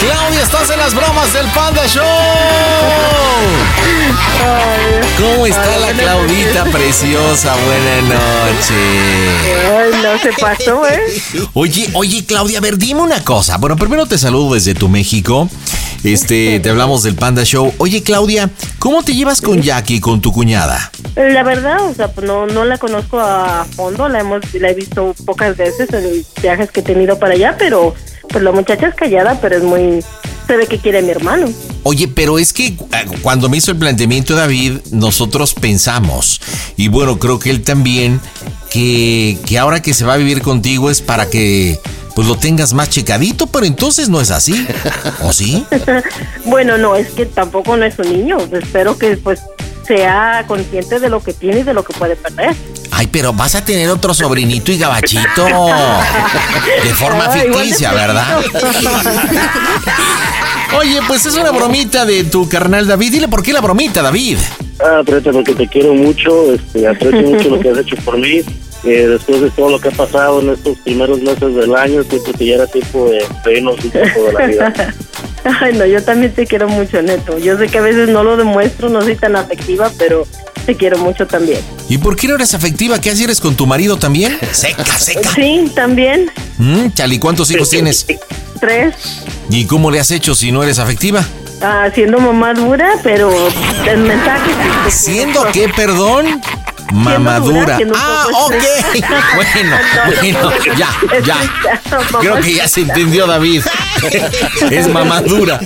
Claudia, estás en las bromas del Panda Show. ¿Cómo está la Claudita preciosa? Buenas noches. Ay, no se pasó, ¿eh? Oye, oye, Claudia, a ver, dime una cosa. Bueno, primero te saludo desde tu México. Este, te hablamos del Panda Show. Oye, Claudia, ¿cómo te llevas con Jackie, con tu cuñada? La verdad, o sea, pues no, no la conozco a fondo, la hemos la he visto pocas veces en viajes que he tenido para allá, pero pues la muchacha es callada, pero es muy se ve que quiere a mi hermano. Oye, pero es que eh, cuando me hizo el planteamiento David, nosotros pensamos, y bueno, creo que él también, que, que ahora que se va a vivir contigo es para que pues lo tengas más checadito, pero entonces no es así. ¿O sí? bueno, no, es que tampoco no es un niño, espero que pues sea consciente de lo que tiene y de lo que puede perder. Ay, pero vas a tener otro sobrinito y gabachito. De forma Ah, ficticia, ¿verdad? Oye, pues es una bromita de tu carnal David. Dile por qué la bromita, David. Ah, Preta, porque te quiero mucho, este, aprecio mucho lo que has hecho por mí. Eh, después de todo lo que ha pasado en estos primeros meses del año, siento que ya era tiempo de reírnos un poco de la vida. Ay, no, yo también te quiero mucho, Neto. Yo sé que a veces no lo demuestro, no soy tan afectiva, pero te quiero mucho también. ¿Y por qué no eres afectiva? ¿Qué haces? ¿Eres con tu marido también? Seca, seca. Sí, también. Mm, Chali, ¿cuántos hijos tienes? Tres. ¿Y cómo le has hecho si no eres afectiva? Ah, siendo mamá dura, pero el mensaje ¿Siendo qué, perdón? Dura, Mamadura. Ah, ok. Bueno, No, bueno, no, ya, ya. Creo que ya se entendió, David. Es mamadura.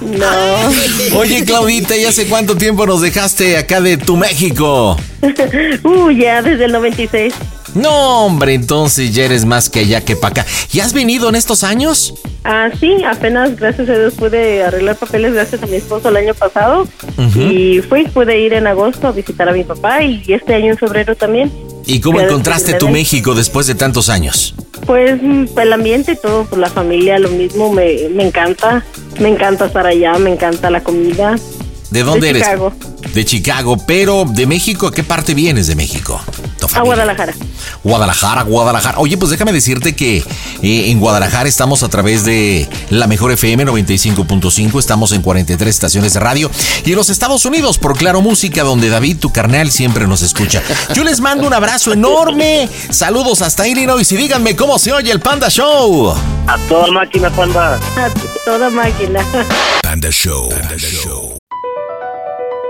No. Oye, Claudita, ¿y hace cuánto tiempo nos dejaste acá de tu México? Uh, ya desde el 96. No, hombre, entonces ya eres más que allá que para acá. ¿Y has venido en estos años? Ah, sí, apenas gracias a Dios pude arreglar papeles gracias a mi esposo el año pasado y fui, pude ir en agosto a visitar a mi papá y este año en febrero también. ¿Y cómo encontraste tu México después de tantos años? Pues mm, el ambiente y todo, pues la familia, lo mismo, me, me encanta, me encanta estar allá, me encanta la comida. ¿De dónde De eres? Chicago. De Chicago, pero de México, ¿a qué parte vienes de México? A. Guadalajara. Guadalajara, Guadalajara. Oye, pues déjame decirte que eh, en Guadalajara estamos a través de la mejor FM 95.5, estamos en 43 estaciones de radio y en los Estados Unidos por Claro Música, donde David, tu carnal, siempre nos escucha. Yo les mando un abrazo enorme, saludos hasta Illinois y díganme cómo se oye el Panda Show. A toda máquina, Panda. A toda máquina. Panda Show. Panda Show.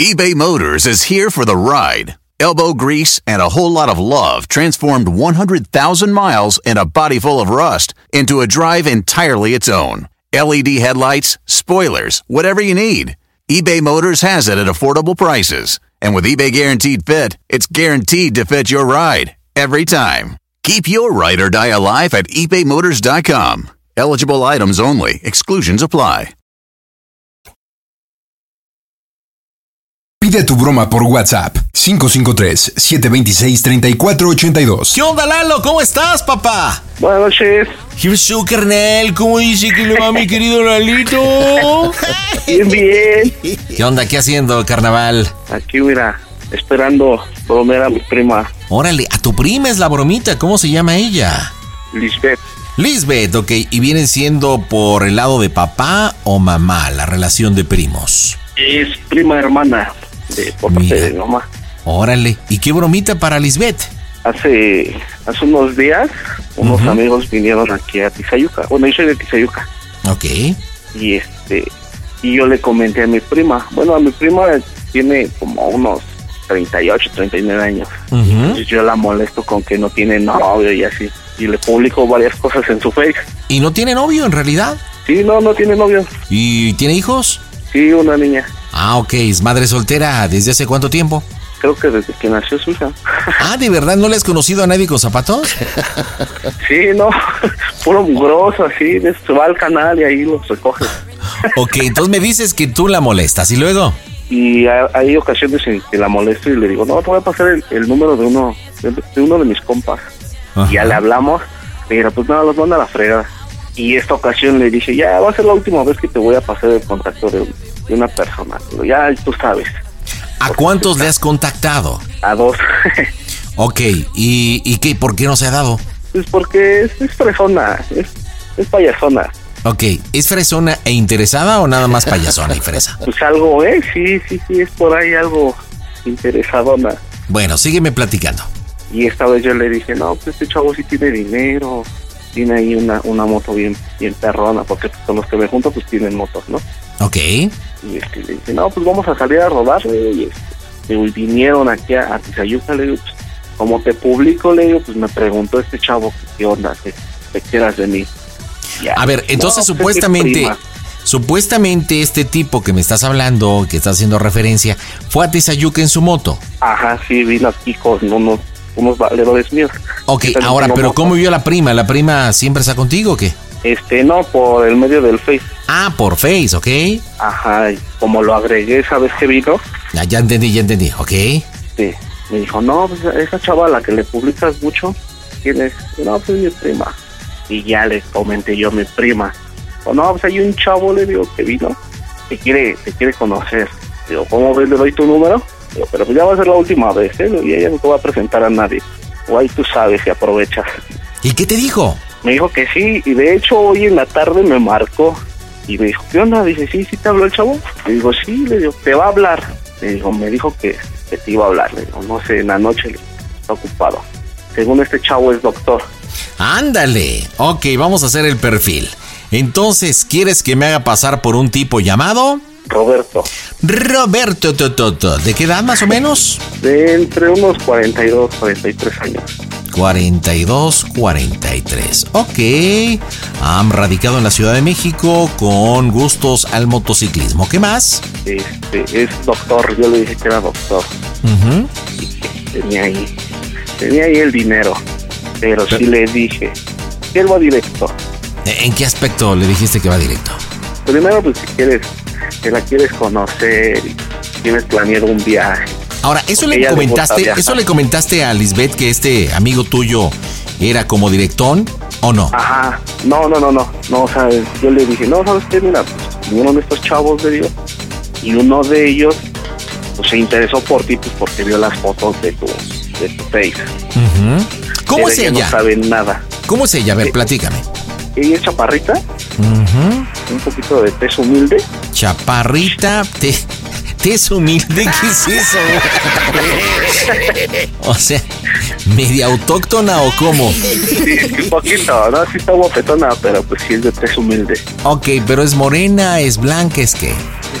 eBay Motors is here for the ride. Elbow grease and a whole lot of love transformed 100,000 miles and a body full of rust into a drive entirely its own. LED headlights, spoilers, whatever you need. eBay Motors has it at affordable prices. And with eBay Guaranteed Fit, it's guaranteed to fit your ride every time. Keep your ride or die alive at ebaymotors.com. Eligible items only, exclusions apply. Pide tu broma por WhatsApp 553-726-3482. ¿Qué onda, Lalo? ¿Cómo estás, papá? Buenas noches. ¿Qué show, carnal? ¿Cómo dice que le va mi querido Lalito? Bien, bien. ¿Qué onda? ¿Qué haciendo, carnaval? Aquí, mira, esperando bromear a mi prima, Órale, a tu prima es la bromita. ¿Cómo se llama ella? Lisbeth. Lisbeth, ok. ¿Y vienen siendo por el lado de papá o mamá la relación de primos? Es prima hermana de por parte de mi mamá. Órale. ¿Y qué bromita para Lisbeth? Hace, hace unos días, unos amigos vinieron aquí a Tizayuca. Bueno, yo soy de Tizayuca. Ok. Y este, y yo le comenté a mi prima. Bueno, a mi prima tiene como unos 38, 39 años. Entonces yo la molesto con que no tiene novio y así. Y le publico varias cosas en su face. ¿Y no tiene novio en realidad? Sí, no, no tiene novio. ¿Y tiene hijos? Sí, una niña. Ah, ok. ¿Es madre soltera desde hace cuánto tiempo? Creo que desde que nació su hija. Ah, ¿de verdad no le has conocido a nadie con zapatos? Sí, no, puro mugroso así, va al canal y ahí los recoge. Ok, entonces me dices que tú la molestas y luego. Y ha- hay ocasiones en que la molesto y le digo, no, te voy a pasar el, el número de uno de, de uno de mis compas. Ajá. Y ya le hablamos, pero pues nada, los manda a la fregada. Y esta ocasión le dije, ya va a ser la última vez que te voy a pasar el contacto de, de una persona. Pero ya tú sabes, ¿A cuántos le has contactado? a dos. Ok, ¿y, y qué? ¿Por qué no se ha dado? pues porque es, es fresona, es, es payasona. Ok, ¿es fresona e interesada o nada más payasona y fresa? Pues algo, ¿eh? Sí, sí, sí, es por ahí algo interesadona. Bueno, sígueme platicando. Y esta vez yo le dije, no, pues este chavo sí tiene dinero, tiene ahí una, una moto bien, bien perrona, porque con los que me junto pues tienen motos, ¿no? Ok. Y este, le dije, no, pues vamos a salir a rodar, y, este, y vinieron aquí a, a Tizayuca, le digo, pues como te publico, le digo, pues me preguntó este chavo, ¿qué onda? ¿Qué, qué quieras de mí? A ver, no, entonces pues, supuestamente, supuestamente este tipo que me estás hablando, que está haciendo referencia, fue a Tizayuca en su moto. Ajá, sí, vino aquí con unos, unos valedores míos. Ok, ahora, pero moto. ¿cómo vio la prima? ¿La prima siempre está contigo o qué? Este, no, por el medio del Face. Ah, por Face, ok. Ajá, y como lo agregué esa vez que vino, Ya, ya entendí, ya entendí, ok. sí, me dijo, no, pues esa chava a la que le publicas mucho, ¿quién es? No, pues mi prima. Y ya le comenté yo a mi prima. O no, pues hay un chavo, le digo, que vino, que quiere, te quiere conocer. Digo, ¿cómo ves? Le doy tu número. Digo, pero pues ya va a ser la última vez, ¿eh? Y ella no te va a presentar a nadie. O ahí tú sabes si aprovechas. ¿Y qué te dijo? Me dijo que sí, y de hecho hoy en la tarde me marcó y me dijo, ¿qué onda? Dice, sí, sí te habló el chavo. Le digo, sí, le digo, te va a hablar. Le digo, me dijo que, que te iba a hablar. Le digo, no sé, en la noche le- está ocupado. Según este chavo es doctor. Ándale. Ok, vamos a hacer el perfil. Entonces, ¿quieres que me haga pasar por un tipo llamado? Roberto. Roberto Tototo. ¿De qué edad más o menos? De entre unos 42, 43 años. 42, 43. Ok. Han radicado en la Ciudad de México con gustos al motociclismo. ¿Qué más? Este, es doctor, yo le dije que era doctor. Tenía ahí, tenía ahí el dinero. Pero sí le dije que él va directo. ¿En qué aspecto le dijiste que va directo? Primero, pues si quieres, que la quieres conocer y tienes planeado un viaje. Ahora, ¿eso Porque le comentaste, eso le comentaste a Lisbeth que este amigo tuyo era como directón o no? Ajá, no, no, no, no, no, o sea, yo le dije, no, ¿sabes qué? Mira, pues vinieron estos chavos de Dios y uno de ellos pues se interesó por ti pues porque vio las fotos de tu, de tu face. ¿Cómo es ella? No sabe nada. ¿Cómo es ella? A ver, platícame. Ella es chaparrita, Ujú. un poquito de peso humilde. Chaparrita, te, te es humilde, ¿qué es eso? o sea, ¿media autóctona o cómo? Sí, un poquito, ¿no? Sí está guapetona, pero pues sí es de peso humilde. Ok, pero es morena, es blanca, es que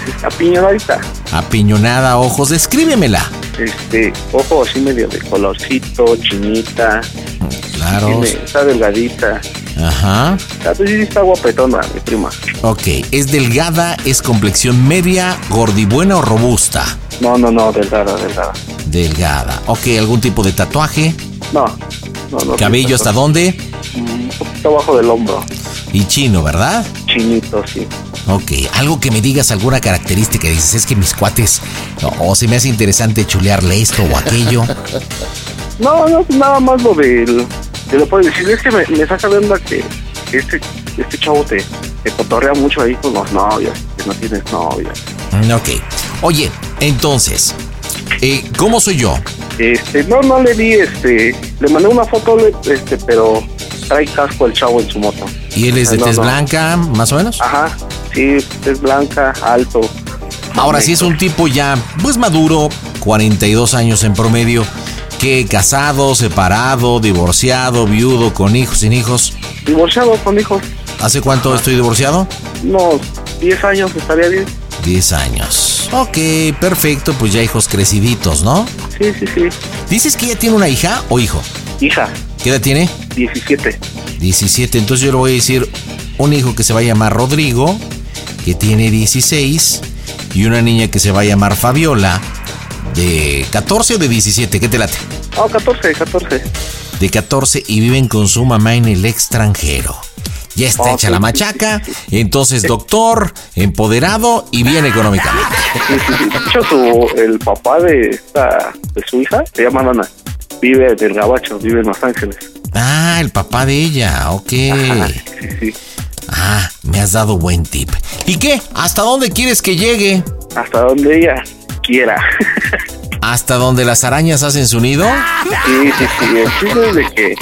Está piñonadita. apiñonada, ojos, descríbemela. Este, ojo así medio de colorcito, chinita. Claro. Está delgadita. Ajá. Ah, pues está guapetona, mi prima. Ok, es delgada, es complexión media, gordibuena o robusta. No, no, no, delgada, delgada. Delgada. Ok, ¿algún tipo de tatuaje? No, no, no. ¿Cabello hasta dónde? Un poquito abajo del hombro. Y chino, ¿verdad? Chinito, sí. Ok, algo que me digas, alguna característica, dices, es que mis cuates, o se me hace interesante chulearle esto o aquello. No, no, nada más lo del... Te lo puedo decir, es que me, me saca de onda que este, este chavo te, te cotorrea mucho ahí con los novios, que no tienes novia. Mm, Ok. Oye, entonces, eh, ¿cómo soy yo? Este, no, no le di, este, le mandé una foto, este, pero trae casco el chavo en su moto. ¿Y él es de No, tez no. blanca, más o menos? Ajá, sí, es blanca, alto. Ahora sí es un tipo ya, pues maduro, 42 años en promedio, que casado, separado, divorciado, viudo, con hijos, sin hijos. Divorciado con hijos, ¿Hace cuánto estoy divorciado? unos 10 años estaría bien. 10 años. Ok, perfecto, pues ya hijos creciditos, ¿no? Sí, sí, sí. ¿Dices que ella tiene una hija o hijo? Hija, ¿Qué edad tiene? 17. 17. Entonces yo le voy a decir un hijo que se va a llamar Rodrigo, que tiene 16, y una niña que se va a llamar Fabiola, de 14 o de 17, ¿qué te late? Oh, 14, 14. De 14 y viven con su mamá en el extranjero. Ya está Oh, hecha sí, la sí, machaca, entonces doctor, empoderado y bien económicamente. De hecho, su, el papá de, esta, de su hija se llama Lana. Vive en el Gabacho, vive en Los Ángeles. Ah, el papá de ella, ok. Sí, sí. Ah, me has dado buen tip. ¿Y qué? ¿Hasta dónde quieres que llegue? Hasta donde ella quiera. ¿Hasta donde las arañas hacen su nido? Sí, sí, sí. El chiste es de que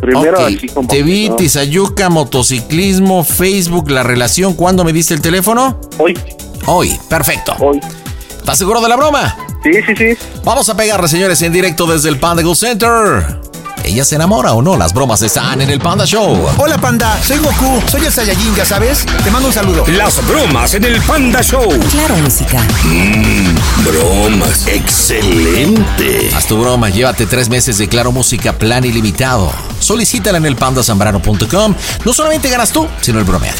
primero Ok, aquí como... Te vi, ¿no? Tizayuca, motociclismo, Facebook, la relación. ¿Cuándo me diste el teléfono? Hoy. Hoy, perfecto. Hoy. ¿Estás seguro de la broma? Sí, sí, sí. Vamos a pegarle, señores, en directo desde el Panda Go Center. ¿Ella se enamora o no? Las bromas están en el Panda Show. Hola Panda, soy Goku, soy el Saiyajin, ya sabes. Te mando un saludo. Las bromas en el Panda Show. Claro, música. Mmm, bromas. Excelente. Haz tu broma, llévate tres meses de Claro Música Plan Ilimitado. Solicítala en el pandasambrano.com. No solamente ganas tú, sino el bromeado.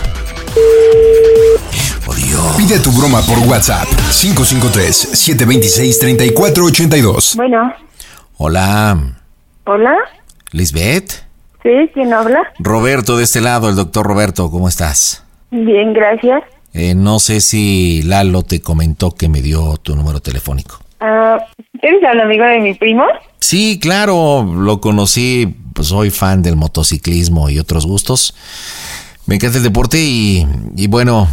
Oh, Dios. Pide tu broma por WhatsApp 553-726-3482. Bueno, Hola, hola. Lisbeth. Sí, ¿quién habla? Roberto de este lado, el doctor Roberto, ¿cómo estás? Bien, gracias. Eh, no sé si Lalo te comentó que me dio tu número telefónico. Ah, ¿Eres el amigo de mi primo? Sí, claro, lo conocí, pues soy fan del motociclismo y otros gustos. Me encanta el deporte y, y bueno,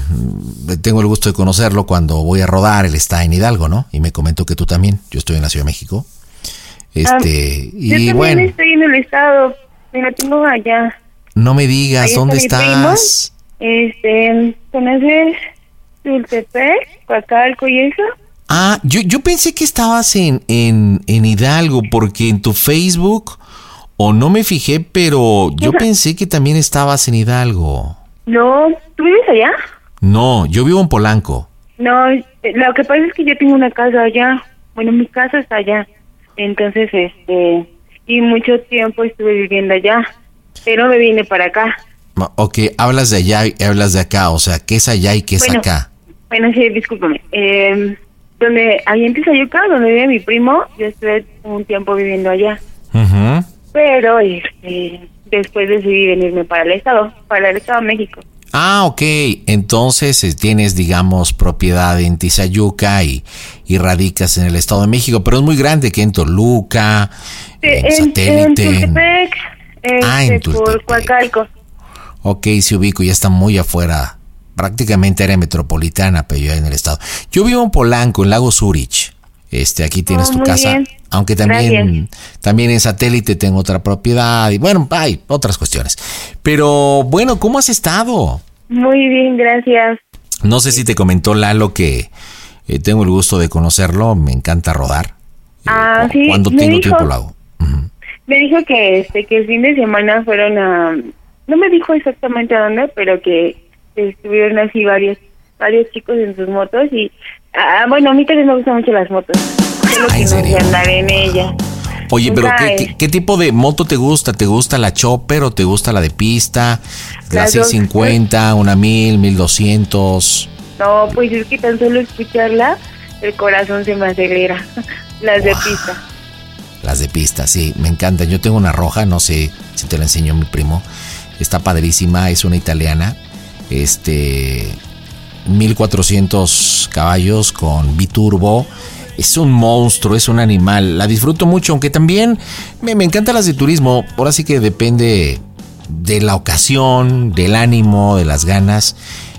tengo el gusto de conocerlo cuando voy a rodar, él está en Hidalgo, ¿no? Y me comentó que tú también, yo estoy en la Ciudad de México. Este, Ah, yo y también bueno, estoy en el estado. Me la tengo allá. no me digas, Ahí ¿dónde está primo. estás? Este, ¿conoces Tultepec, Coacalco y eso? Ah, yo, yo pensé que estabas en, en, en Hidalgo, porque en tu Facebook, o no me fijé, pero yo pensé que también estabas en Hidalgo. No, ¿tú vives allá? No, yo vivo en Polanco. No, eh, lo que pasa es que yo tengo una casa allá. Bueno, mi casa está allá. Entonces, este, y mucho tiempo estuve viviendo allá. Pero me vine para acá. Ok, hablas de allá y hablas de acá, o sea, ¿qué es allá y qué es Bueno. acá? Bueno, sí, discúlpame. Eh, donde, ahí en Tizayuca, donde vive mi primo, yo estuve un tiempo viviendo allá. Pero, este, después decidí venirme para el estado, para el estado de México. Ah, ok, entonces eh, tienes, digamos, propiedad en Tizayuca y, y radicas en el Estado de México, pero es muy grande que en Toluca, en, en, Satélite, en- Tultepec, Ah, en este, por Coacalco. Ok, se ubico, ya está muy afuera. Prácticamente área metropolitana, pero yo en el estado. Yo vivo en Polanco, en Lago Zurich. Este, aquí tienes Oh, tu casa. bien. Aunque también, Gracias. también en satélite tengo otra propiedad y bueno, hay otras cuestiones. Pero bueno, ¿cómo has estado? Muy bien, gracias. No sé si te comentó Lalo que eh, tengo el gusto de conocerlo, me encanta rodar. Ah, sí, Cuando tengo dijo, tiempo lo hago. me dijo que este que el fin de semana fueron a no me dijo exactamente a dónde, pero que estuvieron así varios varios chicos en sus motos y ah, bueno, a mí también me gustan mucho las motos. Solo que no sé andar en ella. Oye, pero ¿qué, qué, qué tipo de moto te gusta? ¿Te gusta la chopper o te gusta la de pista? La Las dos. 650, una 1000, 1200. No, pues es que tan solo escucharla el corazón se me acelera. Las de pista. Las de pista, sí, me encantan. Yo tengo una roja, no sé si te la enseñó mi primo. Está padrísima, es una italiana. Este. 1400 caballos con biturbo. Es un monstruo, es un animal. La disfruto mucho, aunque también me, me encantan las de turismo. Ahora sí que depende de la ocasión, del ánimo, de las ganas.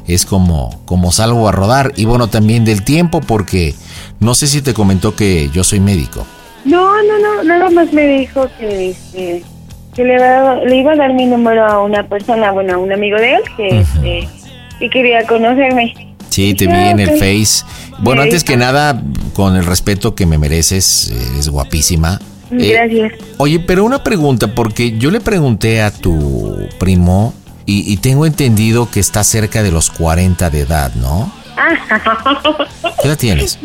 Es como, como salgo a rodar. Y bueno, también del tiempo, porque no sé si te comentó que yo soy médico. No, no, no, nada más me dijo que, este, que le, va- le iba a dar mi número a una persona, bueno, a un amigo de él que, que quería conocerme. Sí, te vi Ah, en el. Face. Bueno, antes que nada, con el respeto que me mereces, eres guapísima. Eh, Gracias. Oye, pero una pregunta, porque yo le pregunté a tu primo y, y tengo entendido que está cerca de los 40 de edad, ¿no? ¿Qué edad tienes?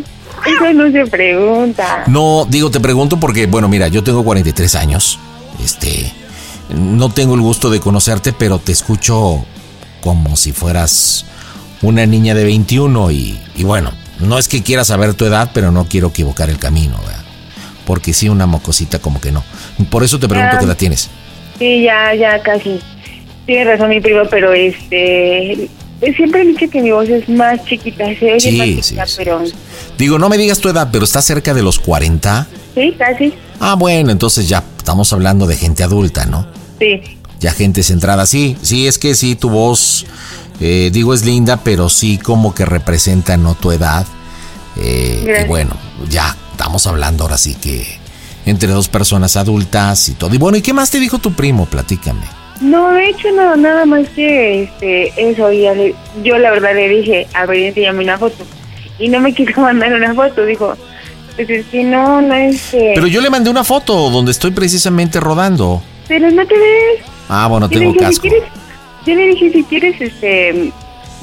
Eso no se pregunta. No, digo, te pregunto porque, bueno, mira, yo tengo 43 años. Este, no tengo el gusto de conocerte, pero te escucho como si fueras una niña de 21 y, y bueno, no es que quiera saber tu edad, pero no quiero equivocar el camino, ¿verdad? Porque sí, una mocosita como que no. Por eso te pregunto Ah. qué edad tienes. Sí, ya, ya casi. Tiene razón mi primo, pero este... Siempre he dicho que mi voz es más chiquita, se oye Sí, más sí, pero... Digo, no me digas tu edad, pero está cerca de los 40. Sí, casi. Ah, bueno, entonces ya estamos hablando de gente adulta, ¿no? Sí. Ya gente centrada. Sí, sí, es que sí, tu voz, eh, digo, es linda, pero sí como que representa no tu edad. Eh, y bueno, ya estamos hablando ahora sí que entre dos personas adultas y todo. Y bueno, ¿y qué más te dijo tu primo? Platícame. No, de hecho, no, nada más que este, eso. Y yo la verdad le dije, a ver, enséñame una foto. Y no me quiso mandar una foto, dijo, pues es que no, no este... Pero yo le mandé una foto donde estoy precisamente rodando. Pero no te ves. Ah, bueno, tengo dije, si casco. quieres, yo le dije, si quieres, este,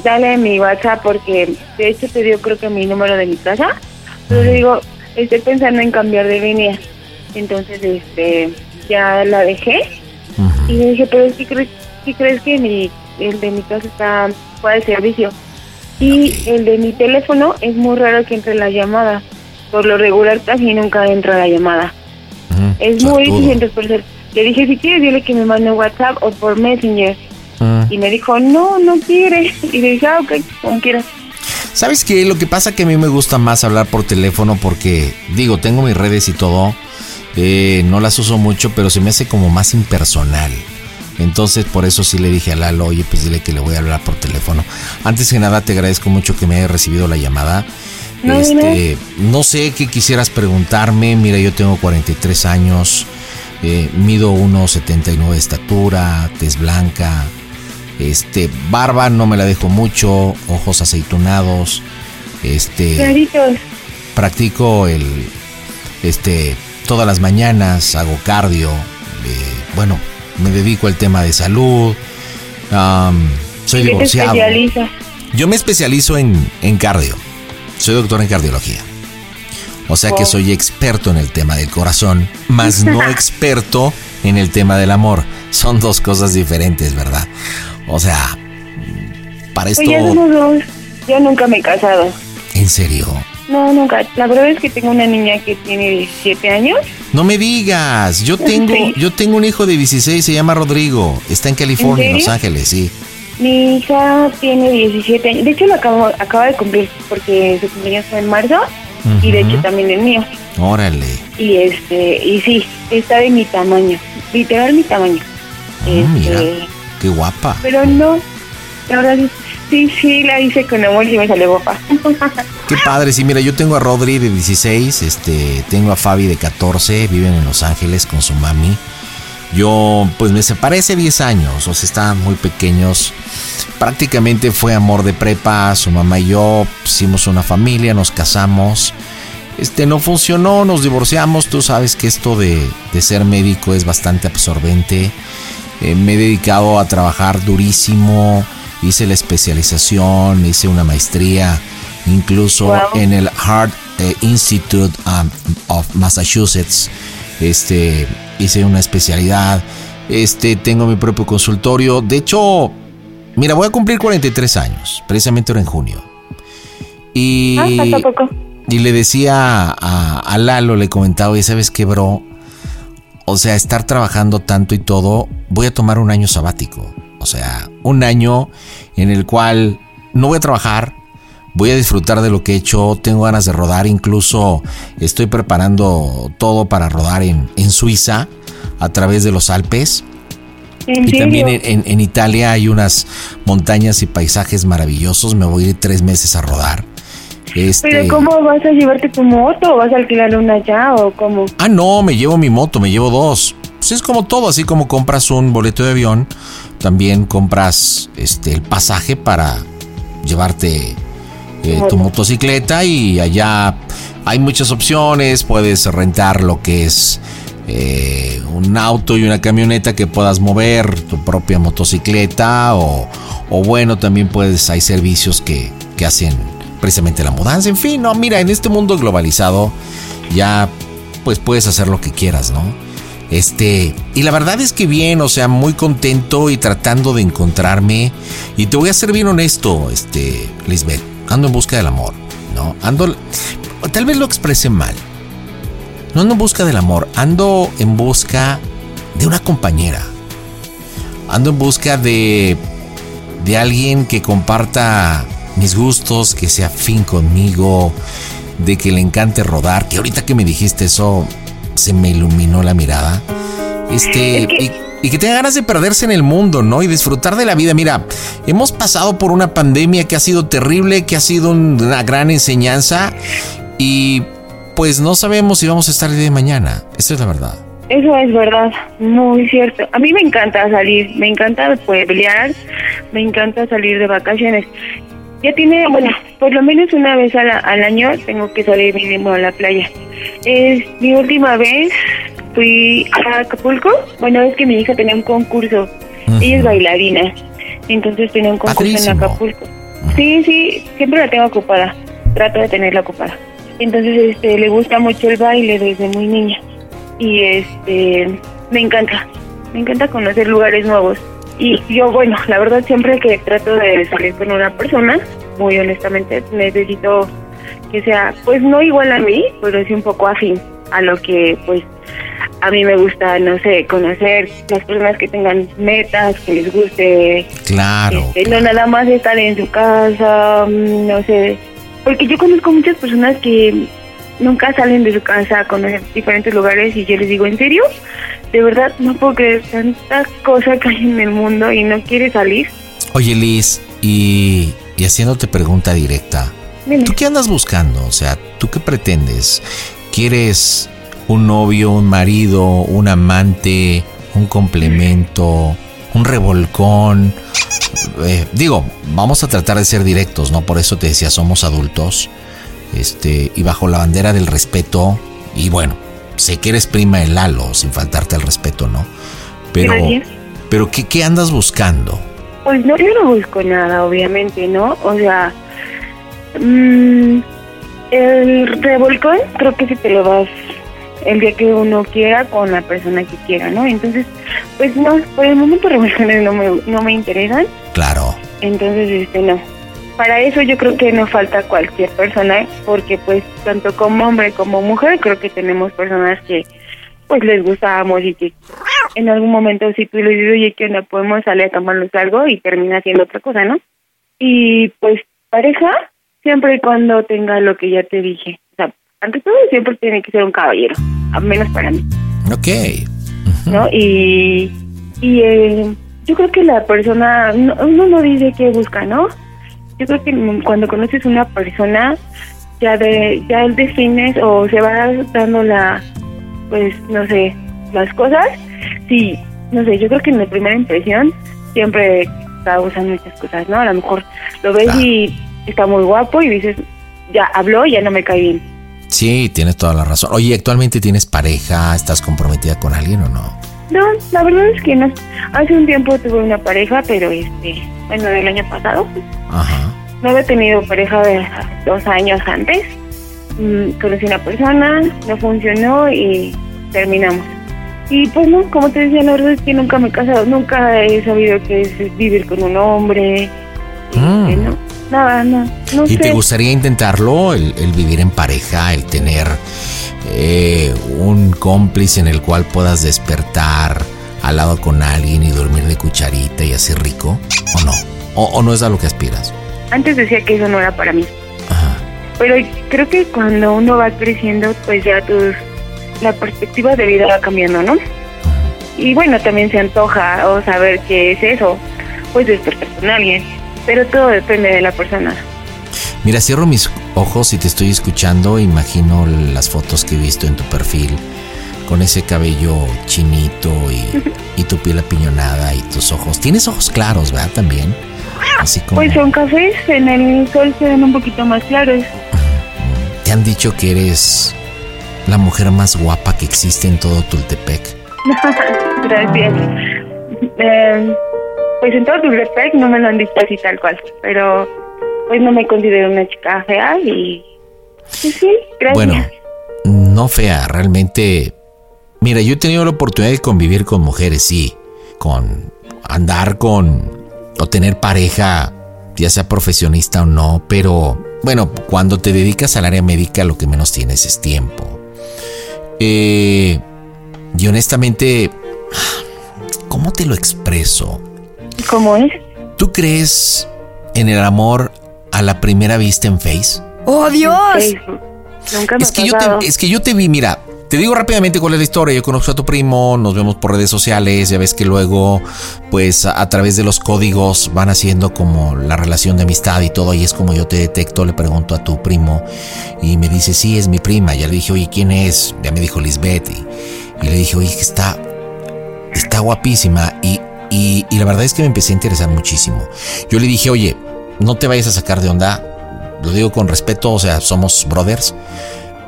dale mi WhatsApp porque de hecho te dio creo que mi número de mi casa. Pero le digo, estoy pensando en cambiar de línea. Entonces, este, ya la dejé. Y le dije, pero si crees, si crees que mi, el de mi casa está fuera de servicio. Y el de mi teléfono es muy raro que entre la llamada. Por lo regular casi nunca entra la llamada. Es muy difícil, eso le dije, si quieres, dile que me mande un WhatsApp o por Messenger. Mm. Y me dijo, no, no quiere. Y le dije, ah, ok, como quieras. ¿Sabes qué? Lo que pasa que a mí me gusta más hablar por teléfono porque, digo, tengo mis redes y todo, eh, no las uso mucho, pero se me hace como más impersonal. Entonces, por eso sí le dije a Lalo, oye, pues dile que le voy a hablar por teléfono. Antes que nada, te agradezco mucho que me hayas recibido la llamada. No, este, no sé qué quisieras preguntarme. Mira, yo tengo 43 años, eh, mido 1,79 de estatura, tez blanca, este, barba no me la dejo mucho, ojos aceitunados, este, Claritos. practico el, este, todas las mañanas, hago cardio, eh, bueno, me dedico al tema de salud, soy ¿En qué te divorciado. Yo me especializo en, en cardio, soy doctor en cardiología. O sea que soy experto en el tema del corazón, más no experto en el tema del amor. Son dos cosas diferentes, ¿verdad? O sea, para esto, Pues ya somos dos. Yo nunca me he casado. en serio, No, nunca. La verdad es que tengo una niña que tiene 17 años. no me digas. Yo tengo, Sí. yo tengo un hijo de 16, se llama Rodrigo, está en California, en, ¿En Los? Ángeles, sí. Mi hija tiene 17 años. De hecho, lo acabo, acaba de cumplir porque su cumpleaños fue en marzo. Y de hecho también el mío. Órale. Y este, y sí, está de mi tamaño. Literal mi tamaño. Ah, Este, mira, qué guapa. Pero no, la verdad sí, sí, sí la hice con amor y me salió guapa. Qué padre, sí, mira, yo tengo a Rodri de 16, este, tengo a Fabi de 14, viven en Los Ángeles con su mami. Yo, pues me separé hace 10 años, o sea, estaban muy pequeños. Prácticamente fue amor de prepa, su mamá y yo hicimos una familia, nos casamos. Este no funcionó, nos divorciamos. Tú sabes que esto de, de ser médico es bastante absorbente. Eh, me he dedicado a trabajar durísimo. Hice la especialización, hice una maestría, incluso Wow. en el Heart eh, Institute um, of Massachusetts. Este, hice una especialidad. Este, tengo mi propio consultorio. De hecho, mira, voy a cumplir 43 años, precisamente ahora en junio. Y, Ah, poco. y le decía a, a Lalo, le comentaba, y sabes qué, bro, o sea, estar trabajando tanto y todo, voy a tomar un año sabático. O sea, un año en el cual no voy a trabajar, voy a disfrutar de lo que he hecho, tengo ganas de rodar, incluso estoy preparando todo para rodar en, en Suiza a través de los Alpes. ¿En y serio? también en, en- en Italia hay unas montañas y paisajes maravillosos, me voy a ir tres meses a rodar. Este, Pero ¿cómo vas a llevarte tu moto? ¿O vas a alquilar una allá o cómo? Ah, no, me llevo mi moto, me llevo dos. Pues es como todo, así como compras un boleto de avión, también compras este el pasaje para llevarte eh, tu motocicleta y allá hay muchas opciones, puedes rentar lo que es eh, un auto y una camioneta que puedas mover, tu propia motocicleta o, o bueno, también puedes, hay servicios que, que hacen precisamente la mudanza, en fin, no, mira, en este mundo globalizado ya pues puedes hacer lo que quieras, ¿no? Este, y la verdad es que bien, o sea, muy contento y tratando de encontrarme. Y te voy a ser bien honesto, este, Lisbeth, ando en busca del amor, ¿no? Ando, tal vez lo expresé mal. No ando en busca del amor, ando en busca de una compañera. Ando en busca de, de alguien que comparta mis gustos, que sea afín conmigo, de que le encante rodar, que ahorita que me dijiste eso, se me iluminó la mirada. Este, y, y que tenga ganas de perderse en el mundo, ¿no? Y disfrutar de la vida. Mira, hemos pasado por una pandemia que ha sido terrible, que ha sido un- una gran enseñanza y pues no sabemos si vamos a estar el día de mañana. Esa es la verdad. Eso es verdad, muy cierto. A mí me encanta salir, me encanta pueblear, me encanta salir de vacaciones. Ya tiene, bueno, por lo menos una vez al, al año tengo que salir mínimo a la playa. Es mi última vez fui a Acapulco. Bueno, es que mi hija tenía un concurso. Ella es bailarina. Entonces tenía un concurso en. Acapulco. Sí, sí, siempre la tengo ocupada. Trato de tenerla ocupada. Entonces, este, le gusta mucho el baile desde muy niña. Y este, me encanta. Me encanta conocer lugares nuevos. Y yo, bueno, la verdad siempre que trato de salir con una persona, muy honestamente, necesito que sea, pues no igual a mí, pero sí un poco afín a lo que, pues, a mí me gusta, no sé, conocer las personas que tengan metas, que les guste, Claro. este, no nada más estar en su casa, mm, no sé, porque yo conozco muchas personas que nunca salen de su casa a conocer diferentes lugares y yo les digo, ¿en serio? De verdad no puedo creer tanta cosa que hay en el mundo y no quiere salir. Oye, Liz, y, y haciéndote pregunta directa, Dime. ¿tú qué andas buscando? O sea, ¿tú qué pretendes? ¿Quieres un novio, un marido, un amante, un complemento, un revolcón? Eh, digo, vamos a tratar de ser directos, ¿no? Por eso te decía, somos adultos. Este, y bajo la bandera del respeto, y bueno, sé que eres prima de Lalo, sin faltarte al respeto, ¿no? Pero, Gracias. pero ¿qué, qué andas buscando? Pues no, yo no busco nada, obviamente, ¿no? O sea, mm, el revolcón creo que si te lo vas el día que uno quiera con la persona que quiera, ¿no? Entonces, pues no, por el momento revolcones no me, no me interesan, Claro. entonces, este, no. Para eso yo creo que no falta cualquier persona, porque pues tanto como hombre como mujer creo que tenemos personas que pues les gustamos y que en algún momento si tú le dices, oye, que no podemos salir a tomarnos algo y termina haciendo otra cosa, ¿no? Y pues pareja, siempre y cuando tenga lo que ya te dije. O sea, ante todo siempre tiene que ser un caballero, al menos para mí, Ok. ¿no? Y, y eh, yo creo que la persona, no- uno no dice qué busca, ¿no? Yo creo que cuando conoces una persona, ya de ya defines o se va dando la, pues, no sé, las cosas. Sí, no sé, yo creo que en la primera impresión siempre causan muchas cosas, ¿no? A lo mejor lo ves y está muy guapo y dices, ya habló y ya no me cae bien. Sí, tienes toda la razón. Oye, ¿actualmente tienes pareja? ¿Estás comprometida con alguien o no? No, la verdad es que no. Hace un tiempo tuve una pareja, pero este, bueno, del año pasado. Ajá. No había tenido pareja de dos años antes. Mm, conocí una persona, no funcionó y terminamos. Y pues no, como te decía, la verdad es que nunca me he casado, nunca he sabido qué es vivir con un hombre. este, no, nada, no, no ¿Y sé. te gustaría intentarlo, el, el vivir en pareja, el tener eh, un cómplice en el cual puedas despertar al lado con alguien y dormir de cucharita y así rico? ¿O no? ¿O, o no es a lo que aspiras? Antes decía que eso no era para mí, Pero creo que cuando uno va creciendo, pues ya tus, la perspectiva de vida va cambiando, ¿no? Y bueno, también se antoja o saber qué es eso, pues despertar con alguien. Pero todo depende de la persona. Mira, cierro mis ojos y te estoy escuchando, imagino las fotos que he visto en tu perfil, con ese cabello chinito y, y tu piel apiñonada y tus ojos. Tienes ojos claros, ¿verdad? También. Así como... Pues son cafés, en el sol se ven un poquito más claros. Te han dicho que eres la mujer más guapa que existe en todo Tultepec. Gracias. Eh, pues en todo Tultepec no me lo han dicho así tal cual, pero pues no me considero una chica fea y... pues sí, gracias. Bueno, no fea, realmente... Mira, yo he tenido la oportunidad de convivir con mujeres, sí, con andar con o tener pareja, ya sea profesionista o no, pero bueno, cuando te dedicas al área médica lo que menos tienes es tiempo. Eh, y honestamente, ¿cómo te lo expreso? ¿Cómo es? ¿Tú crees en el amor a la primera vista en Face? ¡Oh, Dios! Nunca me Es que, yo te, es que yo te vi, mira, te digo rápidamente cuál es la historia. Yo conozco a tu primo, nos vemos por redes sociales, ya ves que luego, pues a, a través de los códigos van haciendo como la relación de amistad y todo, y es como yo te detecto, le pregunto a tu primo y me dice, sí, es mi prima. Ya le dije, oye, ¿quién es? Ya me dijo Lisbeth y, y le dije, oye, que está, está guapísima y, y, y la verdad es que me empecé a interesar muchísimo. Yo le dije, oye, no te vayas a sacar de onda, lo digo con respeto, o sea, somos brothers,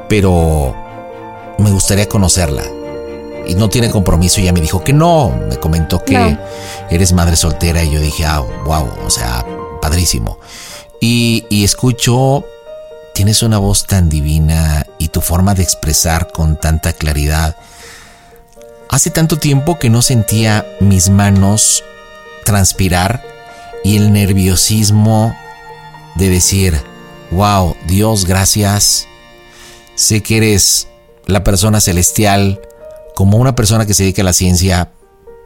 pero me gustaría conocerla. Y no tiene compromiso, y ella me dijo que no, me comentó que No. eres madre soltera y yo dije, ah, wow, o sea, padrísimo. Y, y escucho, tienes una voz tan divina y tu forma de expresar con tanta claridad. Hace tanto tiempo que no sentía mis manos transpirar y el nerviosismo de decir, wow, Dios, gracias. Sé que eres la persona celestial, como una persona que se dedica a la ciencia.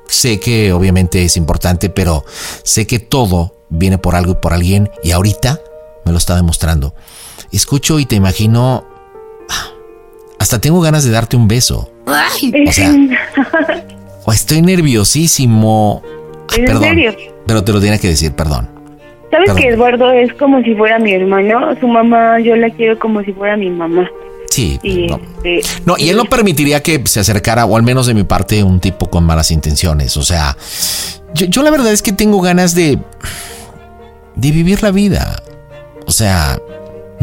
Sé que obviamente es importante, pero sé que todo viene por algo y por alguien y ahorita me lo está demostrando. Escucho y te imagino, hasta tengo ganas de darte un beso. O sea, o estoy nerviosísimo. Ah, ¿En perdón, serio? pero te lo tenía que decir, perdón. ¿Sabes Perdón. que Eduardo es como si fuera mi hermano? Su mamá, yo la quiero como si fuera mi mamá. Sí, Y no. este, No, y él no permitiría que se acercara, o al menos de mi parte, un tipo con malas intenciones. O sea, yo, yo la verdad es que tengo ganas de. de vivir la vida. O sea,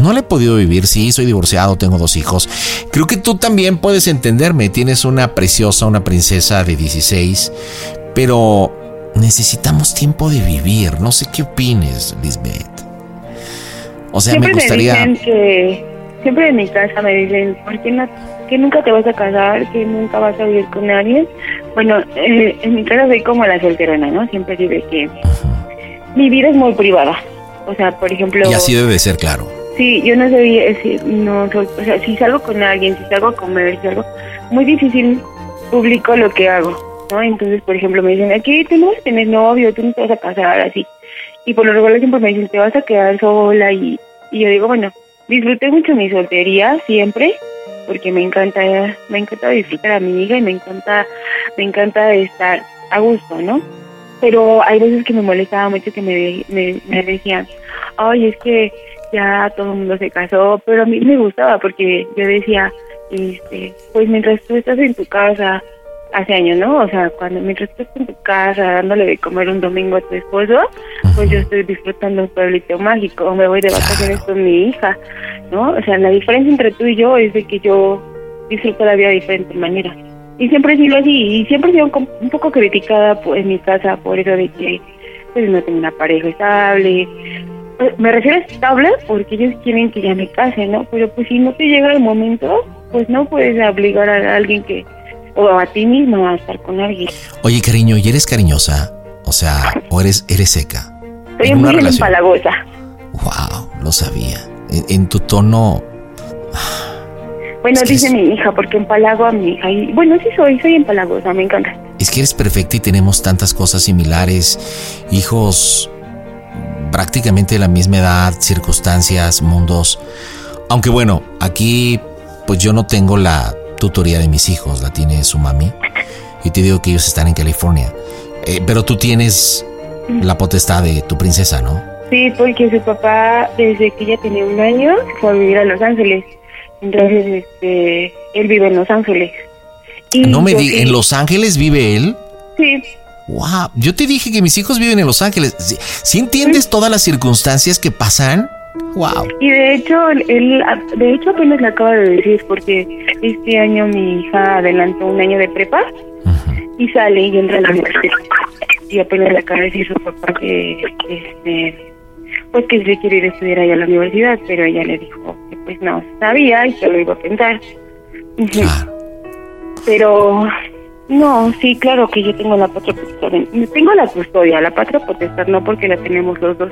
no la he podido vivir. Sí, soy divorciado, tengo dos hijos. Creo que tú también puedes entenderme. Tienes una preciosa, una princesa de 16, pero necesitamos tiempo de vivir. No sé qué opines, Lisbeth. O sea, siempre me gustaría. dicen que, siempre en mi casa me dicen, ¿por qué no, que nunca te vas a casar, que nunca vas a vivir con alguien? Bueno, eh, en mi casa soy como la solterona, ¿no? Siempre dice que mi vida es muy privada. O sea, por ejemplo... Y así debe de ser, claro. Sí, yo no eh, sí, no o sea, si salgo con alguien, si salgo a comer, si algo, muy difícil publico lo que hago, ¿no? Entonces, por ejemplo, me dicen, aquí tú no vas novio, tú no te vas a casar, así. Y por lo regular siempre me dicen, te vas a quedar sola y, y yo digo, bueno, disfruté mucho mi soltería siempre, porque me encanta, me encanta disfrutar a mi hija y me encanta, me encanta estar a gusto, ¿no? Pero hay veces que me molestaba mucho que me, me, me decían, ay, es que ya todo el mundo se casó, pero a mí me gustaba porque yo decía, este, pues mientras tú estás en tu casa, hace años, ¿no? O sea, cuando mientras tú estás en tu casa dándole de comer un domingo a tu esposo, pues yo estoy disfrutando un pueblito mágico, o me voy de vacaciones con mi hija, ¿no? O sea, la diferencia entre tú y yo es de que yo disfruto la vida de diferente manera. Y siempre he sido así, y siempre he sido un, un poco criticada pues, en mi casa por eso de que pues no tengo una pareja estable. Eh, Me refiero a estable porque ellos quieren que ya me case, ¿no? Pero pues si no te llega el momento, pues no puedes obligar a alguien que, o a ti mismo a estar con alguien. Oye, cariño, ¿y eres cariñosa? O sea, ¿o eres, eres seca? Soy En una muy relación. empalagosa. Wow, lo sabía. En, en tu tono, Bueno, dice mi hija, porque empalago a mi hija. Y bueno, sí soy, soy empalagosa, me encanta. es que eres perfecta y tenemos tantas cosas similares. Hijos prácticamente la misma edad, circunstancias, mundos. Aunque bueno, aquí pues yo no tengo la tutoría de mis hijos, la tiene su mami. Y te digo que ellos están en California. Eh, pero tú tienes la potestad de tu princesa, ¿no? Sí, porque su papá, desde que ella tenía un año, fue a vivir a Los Ángeles. Entonces, este, él vive en Los Ángeles. Y no me sí- ¿en Los Ángeles vive él? Sí, Wow, yo te dije que mis hijos viven en Los Ángeles. ¿Sí, sí entiendes todas las circunstancias que pasan? Wow. y de hecho, él, de hecho apenas le acaba de decir, porque este año mi hija adelantó un año de prepa y sale y entra a la universidad. Y apenas le acaba de decir su papá que, este, pues que se quiere ir a estudiar allá a la universidad, pero ella le dijo que pues no sabía y que lo iba a pensar. Ujú. Pero no, sí, claro que yo tengo la patria potestad. Tengo la custodia, la patria potestad no porque la tenemos los dos.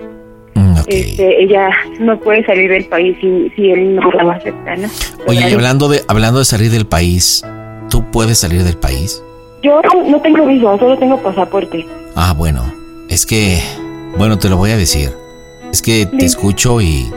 Este, ella no puede salir del país si, si él no la acepta, ¿no? Oye, y hablando de, hablando de salir del país, ¿tú puedes salir del país? Yo no tengo visa, solo tengo pasaporte. Ah, bueno, es que, bueno, te lo voy a decir. Es que te escucho y,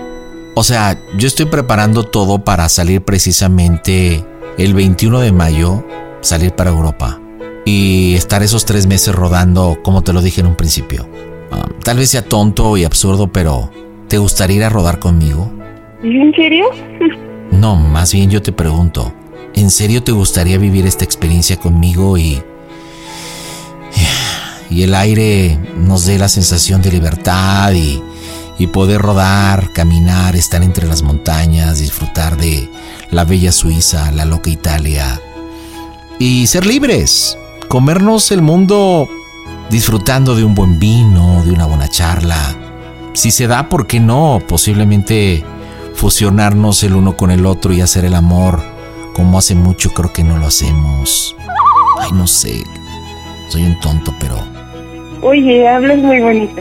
o sea, yo estoy preparando todo para salir precisamente el 21 de mayo, salir para Europa y estar esos tres meses rodando, como te lo dije en un principio. Ah, tal vez sea tonto y absurdo, pero ¿te gustaría ir a rodar conmigo? ¿En serio? No, más bien yo te pregunto, ¿en serio te gustaría vivir esta experiencia conmigo y y el aire nos dé la sensación de libertad y, y poder rodar, caminar, estar entre las montañas, disfrutar de la bella Suiza, la loca Italia y ser libres, comernos el mundo disfrutando de un buen vino, de una buena charla. Si se da, ¿por qué no? Posiblemente fusionarnos el uno con el otro y hacer el amor como hace mucho creo que no lo hacemos. Ay, no sé. Soy un tonto, pero Oye, hablas muy bonito.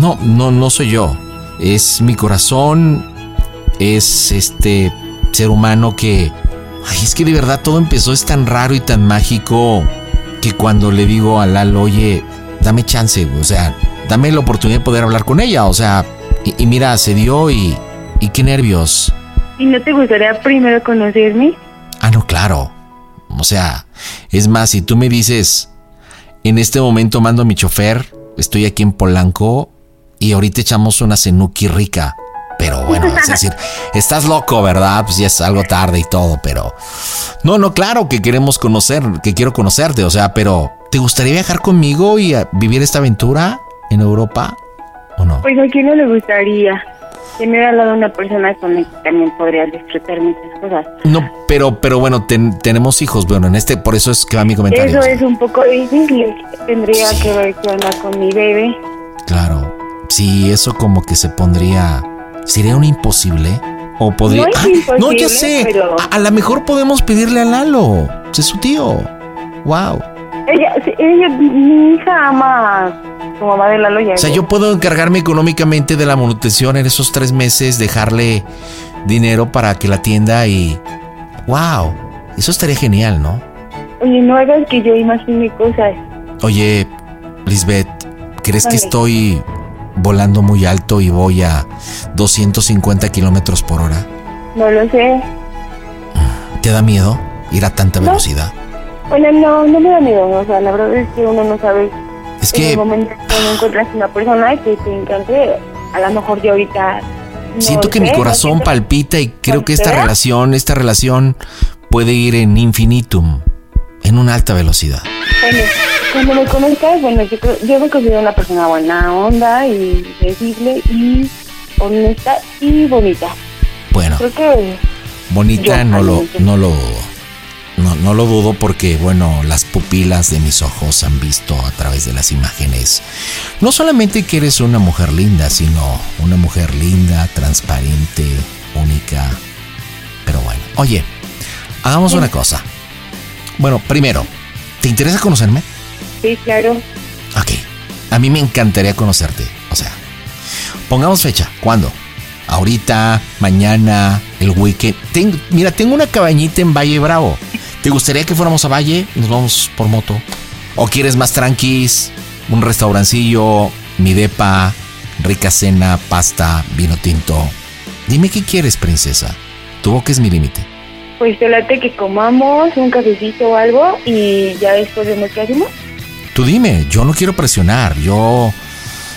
no, no, no soy yo. Es mi corazón. Es este ser humano que. Ay, es que de verdad todo empezó, es tan raro y tan mágico que cuando le digo a Lalo, oye, dame chance, o sea, dame la oportunidad de poder hablar con ella, o sea, y, y mira, se dio y. Y qué nervios. ¿Y no te gustaría primero conocerme? Ah, no, claro. O sea, es más, si tú me dices, en este momento mando a mi chofer, estoy aquí en Polanco y ahorita echamos una cenuki rica. Pero bueno, es decir, estás loco, ¿verdad? Pues ya es algo tarde y todo, pero... No, no, claro que queremos conocer, que quiero conocerte, o sea, pero ¿te gustaría viajar conmigo y vivir esta aventura en Europa? ¿O no? Pues a quién no le gustaría tener al lado una persona con la que también podría disfrutar muchas cosas. No, pero, pero bueno, ten- tenemos hijos, bueno, en este, por eso es que va mi comentario. Eso es un poco difícil. Tendría que ver qué onda con mi bebé. Claro. Sí, eso como que se pondría. ¿Sería un imposible? O podría. No es ¡Ay! no, ya sé. pero- A, a lo mejor podemos pedirle a Lalo. Es su tío. Wow. Ella, ella, mi hija ama a su mamá de Lalo ya. O sea, yo puedo encargarme económicamente de la manutención en esos tres meses, dejarle dinero para que la atienda y. ¡Wow! Eso estaría genial, ¿no? Oye, no hagas que yo imagine cosas. Oye, Lisbeth, ¿crees que estoy volando muy alto y voy a 250 kilómetros por hora? No lo sé. ¿Te da miedo ir a tanta velocidad? Bueno, no, no me da miedo. O sea, la verdad es que uno no sabe. Es En que el momento que uno encuentras una persona que te encante, a lo mejor yo ahorita. no siento que sé, mi no corazón siento- palpita y creo que esta relación, esta relación puede ir en infinitum, en una alta velocidad. Bueno, cuando me conozcas, bueno, yo, yo me considero una persona buena onda y sensible y honesta y bonita. Bueno, Creo que bonita no lo, no lo, no, no lo dudo porque, bueno, las pupilas de mis ojos han visto a través de las imágenes. No solamente que eres una mujer linda, sino una mujer linda, transparente, única. Pero bueno, oye, hagamos una cosa. Bueno, primero, ¿te interesa conocerme? sí, claro. Ok. A mí me encantaría conocerte. O sea, pongamos fecha. ¿Cuándo? Ahorita, mañana, el weekend. Ten- mira, tengo una cabañita en Valle Bravo. ¿Te gustaría que fuéramos a Valle? Nos vamos por moto. ¿O quieres más tranquis? Un restaurancillo, mi depa, rica cena, pasta, vino tinto. Dime qué quieres, princesa. Tu boca es mi límite. Pues te late que comamos un cafecito o algo y ya después vemos qué hacemos. Tú dime, yo no quiero presionar, yo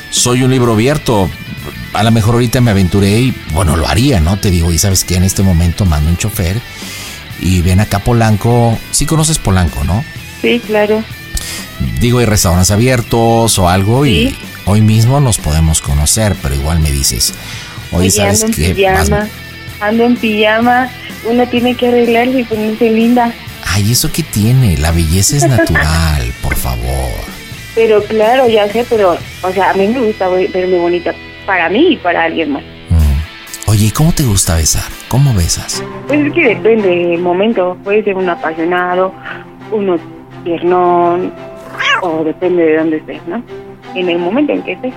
soy un libro abierto. A lo mejor ahorita me aventuré y, bueno, lo haría, ¿no? Te digo, y sabes que en este momento mando un chofer y ven acá Polanco. Sí conoces Polanco, ¿no? Sí, claro. Digo, hay restaurantes abiertos o algo y hoy mismo nos podemos conocer, pero igual me dices, oye, ¿sabes qué? Vas- ando en pijama, uno tiene que arreglarse y ponerse linda. Ay, ¿eso qué tiene? La belleza es natural, por favor. Pero claro, ya sé, pero, o sea, a mí me gusta ve- verme bonita para mí y para alguien más. Oye, ¿y cómo te gusta besar? ¿Cómo besas? Pues es que depende del momento, puede ser un apasionado, uno tiernón, o depende de dónde estés, ¿no? En el momento en que estés.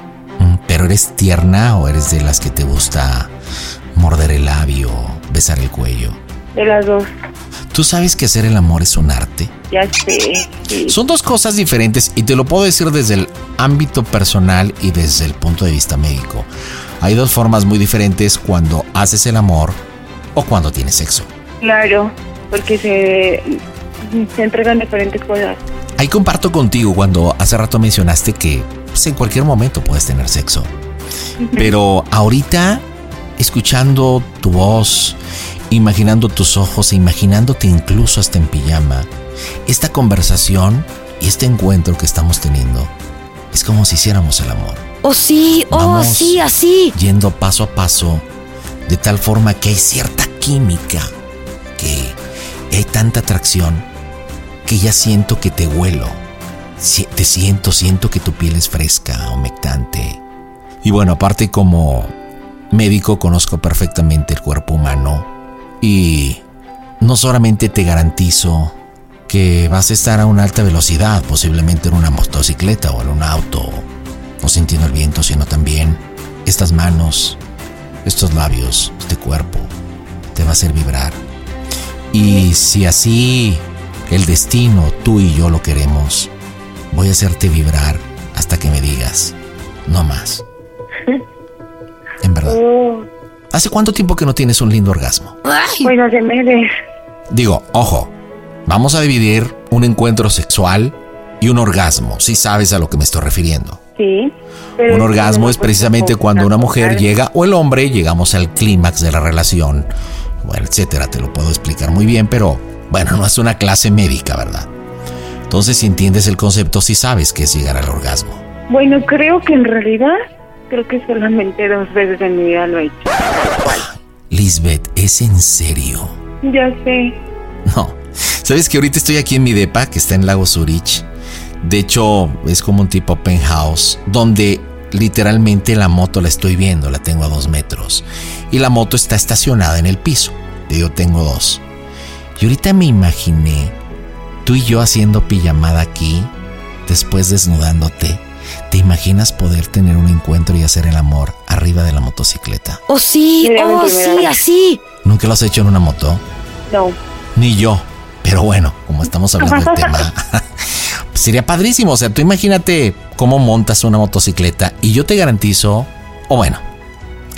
¿Pero eres tierna o eres de las que te gusta morder el labio, besar el cuello? De las dos, ¿Tú sabes que hacer el amor es un arte? ya sé. sí. Son dos cosas diferentes y te lo puedo decir desde el ámbito personal y desde el punto de vista médico. Hay dos formas muy diferentes cuando haces el amor o cuando tienes sexo. Claro, porque se, se entregan diferentes cosas. Ahí comparto contigo cuando hace rato mencionaste que pues, en cualquier momento puedes tener sexo. Pero ahorita, escuchando tu voz, imaginando tus ojos, e imaginándote incluso hasta en pijama, esta conversación y este encuentro que estamos teniendo es como si hiciéramos el amor. Oh, sí, oh, Vamos. sí, así. Yendo paso a paso, de tal forma que hay cierta química, que hay tanta atracción, que ya siento que te huelo. Te siento, siento que tu piel es fresca, humectante. Y bueno, aparte como médico conozco perfectamente el cuerpo humano y no solamente te garantizo que vas a estar a una alta velocidad, posiblemente en una motocicleta o en un auto, o sintiendo el viento, sino también estas manos, estos labios, este cuerpo, te va a hacer vibrar. Y si así el destino, tú y yo lo queremos, voy a hacerte vibrar hasta que me digas, no más. En verdad. Oh, ¿Hace cuánto tiempo que no tienes un lindo orgasmo? pues hace meses. Digo, ojo, vamos a dividir un encuentro sexual y un orgasmo, si sabes a lo que me estoy refiriendo. Sí. Un orgasmo es precisamente cuando una mujer llega o el hombre llegamos al clímax de la relación, bueno, etcétera, te lo puedo explicar muy bien, pero bueno, no es una clase médica, ¿verdad? Entonces, si entiendes el concepto, sí sabes que es llegar al orgasmo. Bueno, creo que en realidad, creo que solamente dos veces en mi vida lo he hecho. Lisbeth, ¿es en serio? Ya sé. No. ¿Sabes que ahorita estoy aquí en mi depa, que está en Lago Zurich? De hecho, es como un tipo penthouse, donde literalmente la moto la estoy viendo, la tengo a dos metros. Y la moto está estacionada en el piso. Yo tengo dos. Y ahorita me imaginé tú y yo haciendo pijamada aquí, después desnudándote. ¿Te imaginas poder tener un encuentro y hacer el amor arriba de la motocicleta? Oh, sí, oh, sí, así. ¿Nunca lo has hecho en una moto? No. Ni yo. Pero bueno, como estamos hablando del tema, sería padrísimo. O sea, tú imagínate cómo montas una motocicleta y yo te garantizo, o bueno,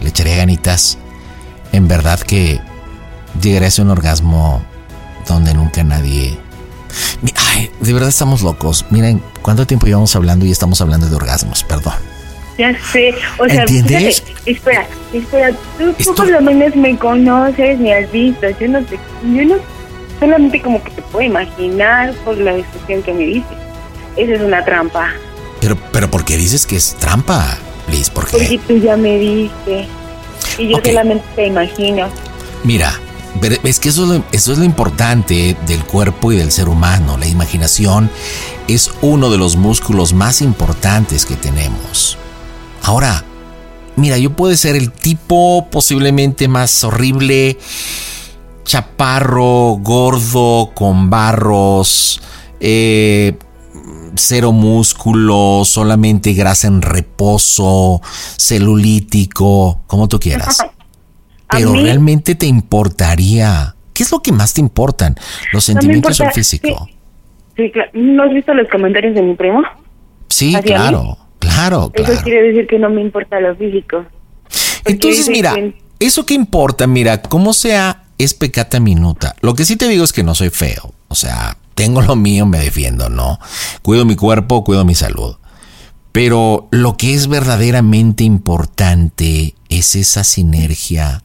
le echaría ganitas. En verdad que llegaré a un orgasmo donde nunca nadie. Ay, de verdad estamos locos. Miren, ¿cuánto tiempo llevamos hablando y estamos hablando de orgasmos? Perdón. Ya sé, o sea, ¿Entiendes? fíjate, espera, espera, tú, Esto- por lo menos me conoces, me has visto, yo no te, yo no, solamente como que te puedo imaginar por la descripción que me dices. Esa es una trampa, Pero, pero ¿por qué dices que es trampa, Liz? ¿Por qué? porque tú ya me viste y yo Ok. solamente te imagino. Mira, es que eso es, lo, eso es lo importante del cuerpo y del ser humano. La imaginación es uno de los músculos más importantes que tenemos. Ahora, mira, yo puedo ser el tipo posiblemente más horrible, chaparro, gordo, con barros, eh, cero músculo, solamente grasa en reposo, celulítico, como tú quieras. Pero mí- realmente te importaría. ¿Qué es lo que más te importan? ¿Los No me sentimientos o el importa, físico? Sí, claro. ¿No has visto los comentarios de mi primo? Sí, ¿Hacia mí? claro, claro, Eso claro. quiere decir que no me importa lo físico. Entonces, mira, que- eso que importa, mira, cómo sea es pecata minuta. Lo que sí te digo es que no soy feo. O sea, tengo lo mío, me defiendo, ¿no? Cuido mi cuerpo, cuido mi salud. Pero lo que es verdaderamente importante es esa sinergia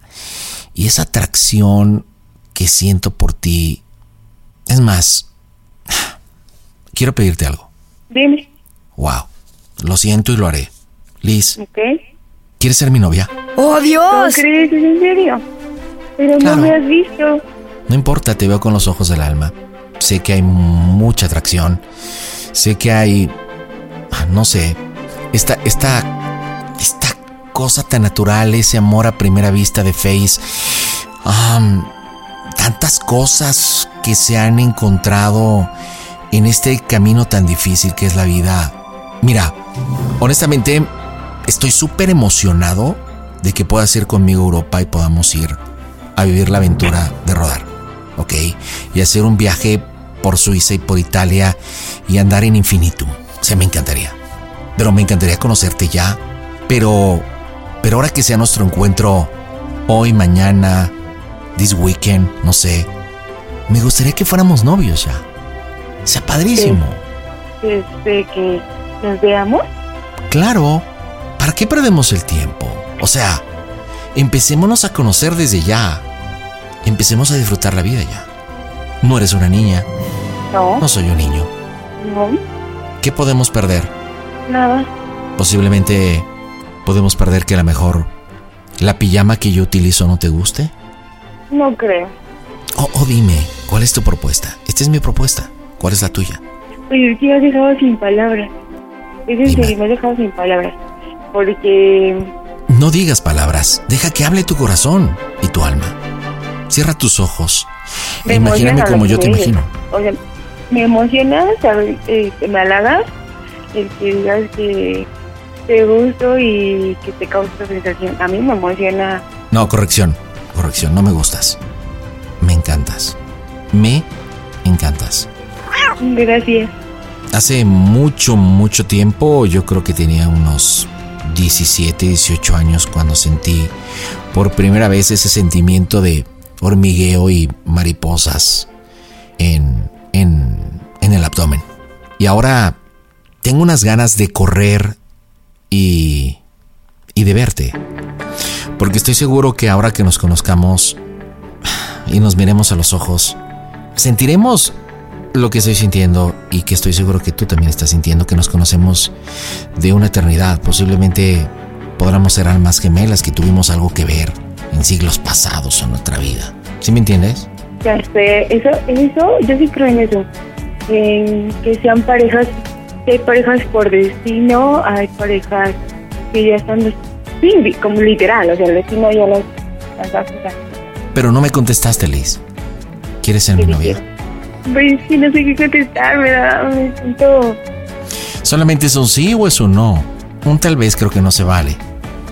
y esa atracción que siento por ti. Es más, quiero pedirte algo. Dime. Wow. Lo siento y lo haré. Liz, ¿Ok? ¿quieres ser mi novia? ¡Oh, Dios! ¿No crees? ¿Es en serio? Pero Claro. no me has visto. No importa, te veo con los ojos del alma. Sé que hay mucha atracción. Sé que hay. No sé. Esta. Esta. Esta cosa tan natural, ese amor a primera vista de Face. Tantas cosas que se han encontrado en este camino tan difícil que es la vida. Mira, honestamente, estoy súper emocionado de que puedas ir conmigo a Europa y podamos ir a vivir la aventura de rodar, ¿ok? Y hacer un viaje por Suiza y por Italia y andar en infinitum. O sea, me encantaría. Pero me encantaría conocerte ya. Pero, pero ahora que sea nuestro encuentro hoy, mañana, this weekend, no sé, me gustaría que fuéramos novios ya. Sea padrísimo. Este, que nos veamos. Claro. ¿Para qué perdemos el tiempo? O sea, empecémonos a conocer desde ya. Empecemos a disfrutar la vida ya. No eres una niña. No. No soy un niño. No. ¿Qué podemos perder? Nada. Posiblemente podemos perder que a lo mejor la pijama que yo utilizo no te guste. No creo. O, o dime, ¿cuál es tu propuesta? Esta es mi propuesta. ¿Cuál es la tuya? Oye, es que me has dejado sin palabras. Es en serio, me has dejado sin palabras. Porque No digas palabras. Deja que hable tu corazón y tu alma. Cierra tus ojos. me E imagíname como yo te imagino. O sea, me emociona saber eh, que me halagas, el que digas que te gusto y que te causa sensación. A mí me emociona. No, corrección. Corrección, no me gustas. Me encantas. Me encantas. Gracias. Hace mucho, mucho tiempo, yo creo que tenía unos 17, 18 años cuando sentí por primera vez ese sentimiento de hormigueo y mariposas en, en, en el abdomen. Y ahora tengo unas ganas de correr y, y de verte. Porque estoy seguro que ahora que nos conozcamos y nos miremos a los ojos, sentiremos lo que estoy sintiendo y que estoy seguro que tú también estás sintiendo, que nos conocemos de una eternidad. Posiblemente podamos ser almas gemelas que tuvimos algo que ver en siglos pasados en nuestra vida. ¿Sí me entiendes? Ya sé, eso, eso, yo sí creo en eso. En que sean parejas, hay parejas por destino, hay parejas que ya están, sí, como literal, o sea, el destino ya las, las hace. Pero no me contestaste, Liz. ¿Quieres ser mi novia? Pues sí, no sé qué contestar, me da, me siento... Solamente es un sí o es un no. Un tal vez creo que no se vale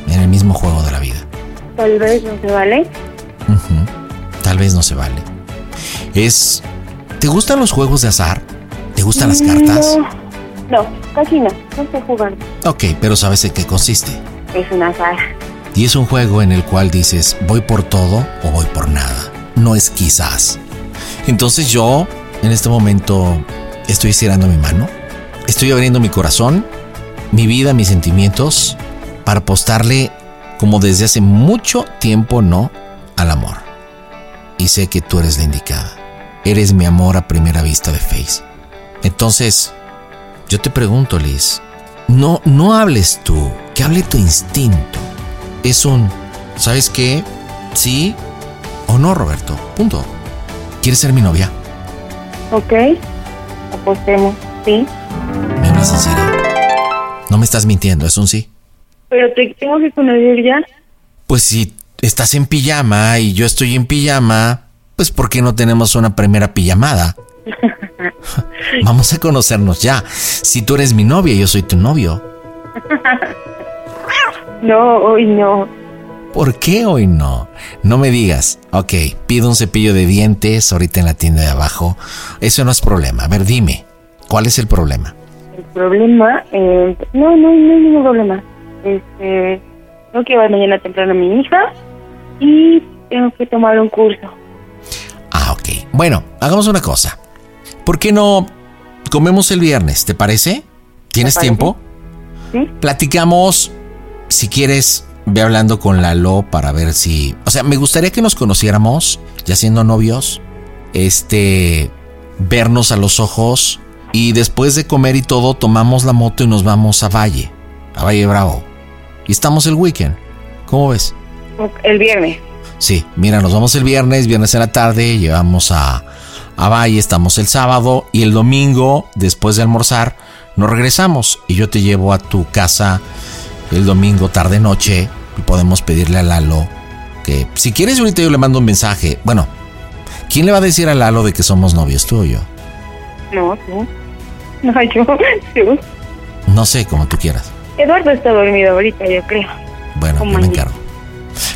en el mismo juego de la vida. Tal vez no se vale. Tal vez no se vale. Es... ¿Te gustan los juegos de azar? ¿Te gustan las cartas? No, no, casi no, no sé jugar. Ok, pero sabes en qué consiste. Es un azar. Y es un juego en el cual dices, voy por todo o voy por nada. No es quizás. Entonces yo, en este momento, estoy estirando mi mano. Estoy abriendo mi corazón, mi vida, mis sentimientos, para apostarle, como desde hace mucho tiempo, no al amor. Y sé que tú eres la indicada. Eres mi amor a primera vista de Face. Entonces, yo te pregunto, Liz, no, no hables tú, que hable tu instinto. Es un, ¿sabes qué? Sí o no, Roberto. Punto. ¿Quieres ser mi novia? Ok, apostemos, sí. ¿Me hablas en serio? No me estás mintiendo, es un sí. Pero te tengo que conocer ya. Pues si estás en pijama y yo estoy en pijama, pues ¿por qué no tenemos una primera pijamada? Vamos a conocernos ya. Si tú eres mi novia, yo soy tu novio. No, hoy no. ¿Por qué hoy no? No me digas, ok, pido un cepillo de dientes ahorita en la tienda de abajo. Eso no es problema. A ver, dime, ¿cuál es el problema? El problema, eh, no, no, no hay ningún problema. Este, tengo que llevar mañana temprano a mi hija y tengo que tomar un curso. Bueno, hagamos una cosa. ¿Por qué no comemos el viernes? ¿Te parece? ¿Tienes parece. tiempo? Sí. Platicamos, si quieres, ve hablando con Lalo para ver si... O sea, me gustaría que nos conociéramos, ya siendo novios, este, vernos a los ojos y después de comer y todo, tomamos la moto y nos vamos a Valle, a Valle Bravo. Y estamos el weekend. ¿Cómo ves? El viernes. Sí, mira, nos vamos el viernes, viernes en la tarde, llevamos a, a Valle, estamos el sábado y el domingo, después de almorzar, nos regresamos y yo te llevo a tu casa el domingo tarde noche y podemos pedirle a Lalo que si quieres ahorita yo le mando un mensaje. Bueno, ¿quién le va a decir a Lalo de que somos novios, tú o yo? No, tú. No, yo. Tú. No sé, como tú quieras. Eduardo está dormido ahorita, yo creo. Bueno, yo me encargo.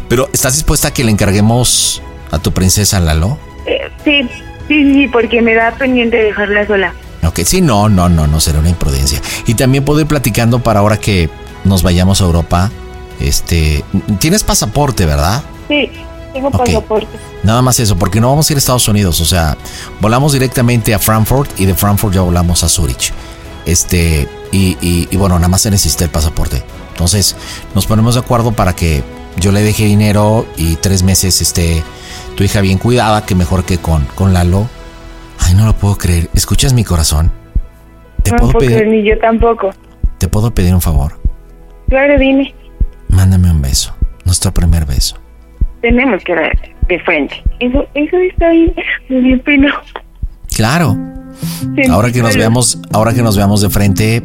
Pero ¿estás dispuesta a que le encarguemos a tu princesa Lalo? Eh, sí, sí, sí, porque me da pendiente dejarla sola. Ok, sí, no, no, no, no será una imprudencia. Y también puedo ir platicando para ahora que nos vayamos a Europa. Este, tienes pasaporte, ¿verdad? Sí, tengo pasaporte. Nada más eso, porque no vamos a ir a Estados Unidos, o sea, volamos directamente a Frankfurt y de Frankfurt ya volamos a Zurich. Este, y, y- y bueno, nada más se necesita el pasaporte. Entonces, nos ponemos de acuerdo para que yo le deje dinero y tres meses esté tu hija bien cuidada, que mejor que con, con Lalo. Ay, no lo puedo creer. ¿Escuchas mi corazón? ¿Te no puedo puedo pedir, creer, ni yo tampoco. te puedo pedir un favor? Claro, dime. Mándame un beso. Nuestro primer beso. Tenemos que ver de frente. Eso, eso está bien, bien. Claro. Ahora que nos veamos, ahora que nos veamos de frente,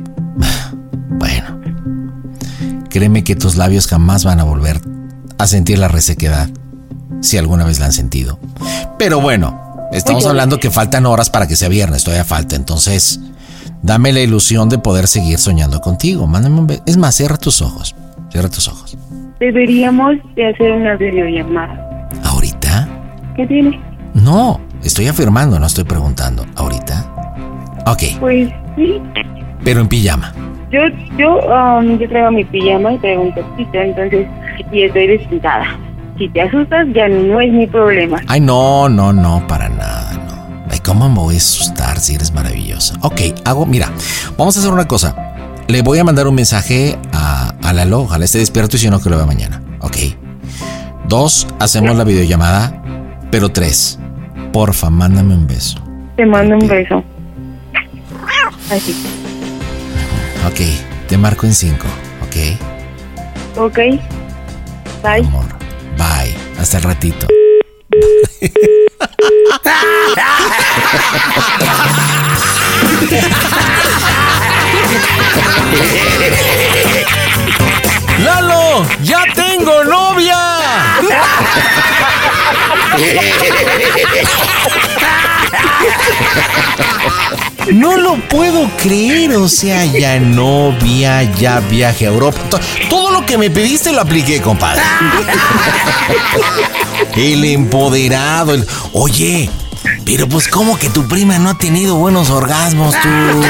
bueno, créeme que tus labios jamás van a volver a sentir la resequedad, si alguna vez la han sentido. Pero bueno, estamos Oye. hablando que faltan horas para que sea viernes, todavía falta, entonces dame la ilusión de poder seguir soñando contigo. Mándame un beso. Es más, cierra tus ojos, cierra tus ojos. Deberíamos de hacer una videollamada. ¿Ahorita? ¿Qué tiene? No, estoy afirmando, no estoy preguntando. ¿Ahorita? Ok, Pues sí. pero en pijama. Yo, yo, um, yo traigo mi pijama y traigo un topito, entonces, y estoy despistada. Si te asustas, ya no es mi problema. Ay, no, no, no, para nada, no. Ay, ¿cómo me voy a asustar si eres maravillosa? Ok, hago, mira, vamos a hacer una cosa. Le voy a mandar un mensaje a, a Lalo, ojalá esté despierto y si no, que lo vea mañana. Ok. Dos, hacemos la videollamada, pero tres, porfa, mándame un beso. Te mando un beso. Así. Ok, te marco en cinco, ok. Ok. Bye. Bye, hasta el ratito. ¡Lalo! ¡Ya tengo novia! No lo puedo creer, o sea, ya novia, ya viaje a Europa. To- Todo lo que me pediste lo apliqué, compadre. El empoderado, el... Oye, pero pues ¿cómo que tu prima no ha tenido buenos orgasmos tú?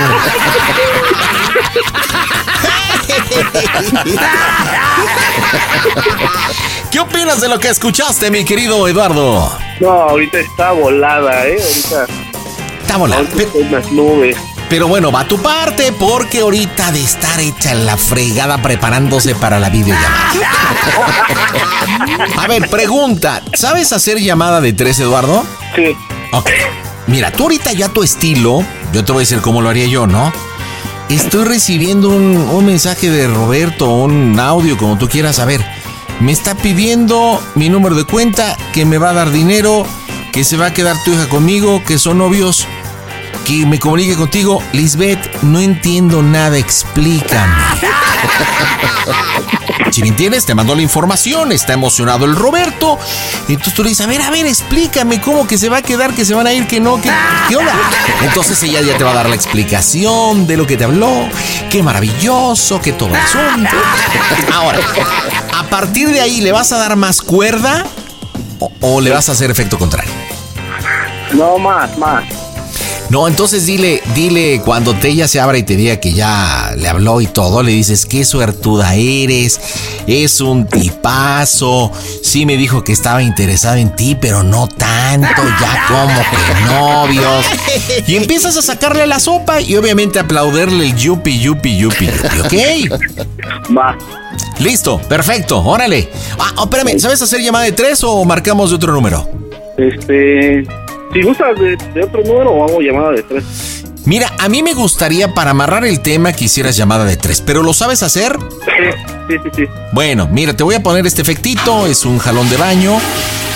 ¿Qué opinas de lo que escuchaste, mi querido Eduardo? No, ahorita está volada, ¿eh? Ahorita. Está en las nubes. Pero bueno, va a tu parte porque ahorita de estar hecha la fregada preparándose para la videollamada. A ver, pregunta, ¿sabes hacer llamada de tres, Eduardo? Sí. Ok. Mira, tú ahorita ya tu estilo, yo te voy a decir cómo lo haría yo, ¿no? Estoy recibiendo un, un mensaje de Roberto, un audio, como tú quieras saber. Me está pidiendo mi número de cuenta, que me va a dar dinero, que se va a quedar tu hija conmigo, que son novios, que me comunique contigo. Lisbeth, no entiendo nada, explícame. Si me entiendes, te mandó la información, está emocionado el Roberto. Entonces tú le dices, a ver, a ver, explícame cómo que se va a quedar, que se van a ir, que no, que, ¿qué onda? Entonces ella ya te va a dar la explicación de lo que te habló, qué maravilloso, que todo asunto. Ahora, a partir de ahí, ¿le vas a dar más cuerda o, o le vas a hacer efecto contrario? No, más, más. No, entonces dile, dile cuando te ella se abra y te diga que ya le habló y todo, le dices qué suertuda eres, es un tipazo, sí me dijo que estaba interesado en ti, pero no tanto, ya como que novios. Y empiezas a sacarle la sopa y obviamente aplaudirle el yupi, yupi, yupi, yupi, ¿ok? Va. Listo, perfecto, órale. Ah, oh, espérame, ¿sabes hacer llamada de tres o marcamos de otro número? Este. Si gustas de, de otro número o hago llamada de tres. Mira, a mí me gustaría para amarrar el tema que hicieras llamada de tres, pero ¿lo sabes hacer? Sí, sí, sí. Bueno, mira, te voy a poner este efectito, es un jalón de baño.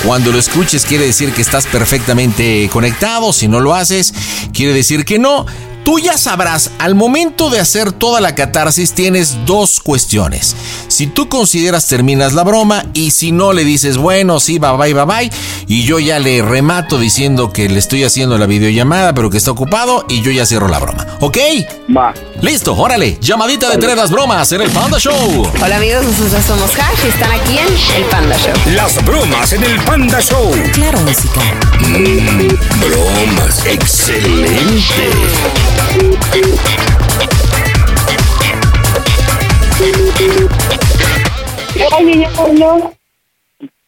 Cuando lo escuches quiere decir que estás perfectamente conectado, si no lo haces, quiere decir que no. Tú ya sabrás, al momento de hacer toda la catarsis tienes dos cuestiones. Si tú consideras terminas la broma y si no le dices, bueno, sí, bye bye, bye bye, y yo ya le remato diciendo que le estoy haciendo la videollamada pero que está ocupado y yo ya cierro la broma. ¿Ok? Va. Listo, órale, llamadita de tres las bromas en el Panda Show. Hola amigos, nosotros somos Hash y están aquí en El Panda Show. Las bromas en el Panda Show. Claro, música. Mm, bromas. Excelente. Oye, ya habló.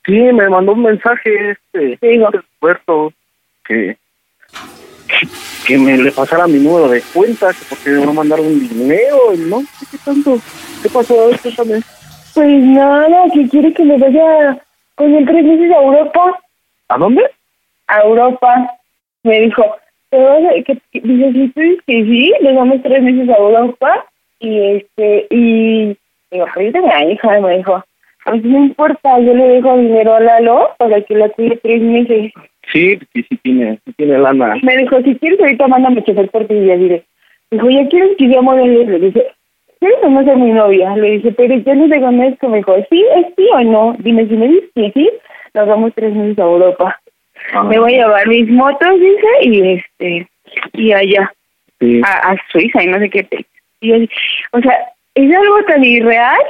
Sí, me mandó un mensaje este. Puerto que, que me le pasara mi número de cuenta, que porque me va a mandar un dinero, y no sé qué tanto. ¿Qué pasó? A ver, cuéntame. Pues nada, que quiere que me vaya con el tres meses a Europa. ¿A dónde? A Europa. Me dijo, que, dice, dices que sí, le damos tres meses a Europa. Y este, y digo, ahorita mi hija me dijo, pues no importa, yo le dejo dinero a Lalo para que la cuide tres meses. Sí, sí, sí tiene, sí tiene lana. Me dijo, si quieres ahorita mándame chofer por ti y ya diré. Dijo, ¿ya quieres que yo modele? Le dije, ¿quieres o no ser mi novia? Le dije, pero yo no te conozco. Me dijo, ¿sí? ¿Es sí o no? Dime, si me dices que sí, nos vamos tres meses a Europa. Me voy a llevar mis motos, dice, y este, y allá, Sí. a, a Suiza y no sé qué. te- Y yo, o sea, es algo tan irreal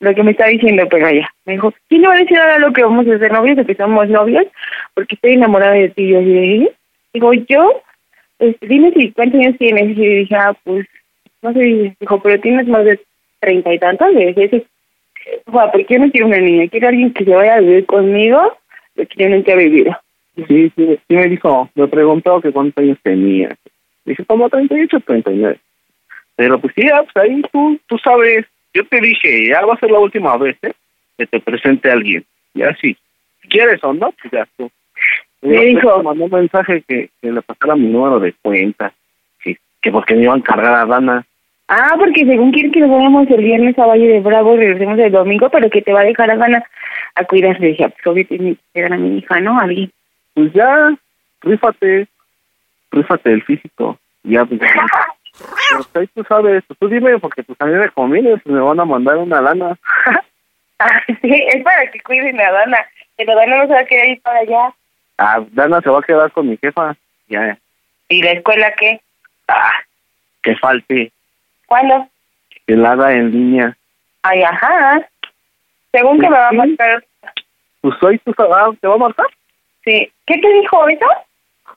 lo que me está diciendo, pero allá. Me dijo, ¿quién le va a decir ahora lo que vamos a ser novios o que somos novios? Porque estoy enamorada de ti. Y yo así, ¿eh? Digo, yo, este, dime si cuántos años tienes. Y dije, ah, pues, no sé. Dijo, pero tienes más de treinta y tantos. Le dije, sí. Ah, porque yo no quiero una niña, quiero alguien que se vaya a vivir conmigo, lo que yo nunca he vivido. Sí, sí, sí me dijo, me preguntó que cuántos años tenía. Dije, como 38, 39. Pero pues sí, ya, pues ahí tú, tú sabes, yo te dije, ya va a ser la última vez, ¿eh? Que te presente a alguien. Ya sí. Si quieres o no, pues ya tú. Me Yo, dijo- Me mandó un mensaje que, que le pasara mi número de cuenta. Sí, que porque me iban a cargar a Dana. Ah, porque según quiere que nos vayamos el viernes a Valle de Bravo y regresemos el domingo, pero que te va a dejar a Gana a cuidar. Le dije, ah, pues obvio tiene que a mi hija, ¿no? Alguien. Pues ya, rífate. Rífate el físico. Ya, pues pues ahí tú sabes, pues tú dime, porque pues a mí me conviene, pues me van a mandar una lana. Ah, sí, es para que cuiden a Dana. Pero Dana no se va a querer ir para allá. Ah, Dana se va a quedar con mi jefa. Ya, ¿Y la escuela qué? ah, que falte, ¿Cuándo? haga en línea. Ay, ajá. Según que me va a marcar. Pues hoy tú sabes, ¿te va a marcar? Sí. ¿Qué te dijo eso?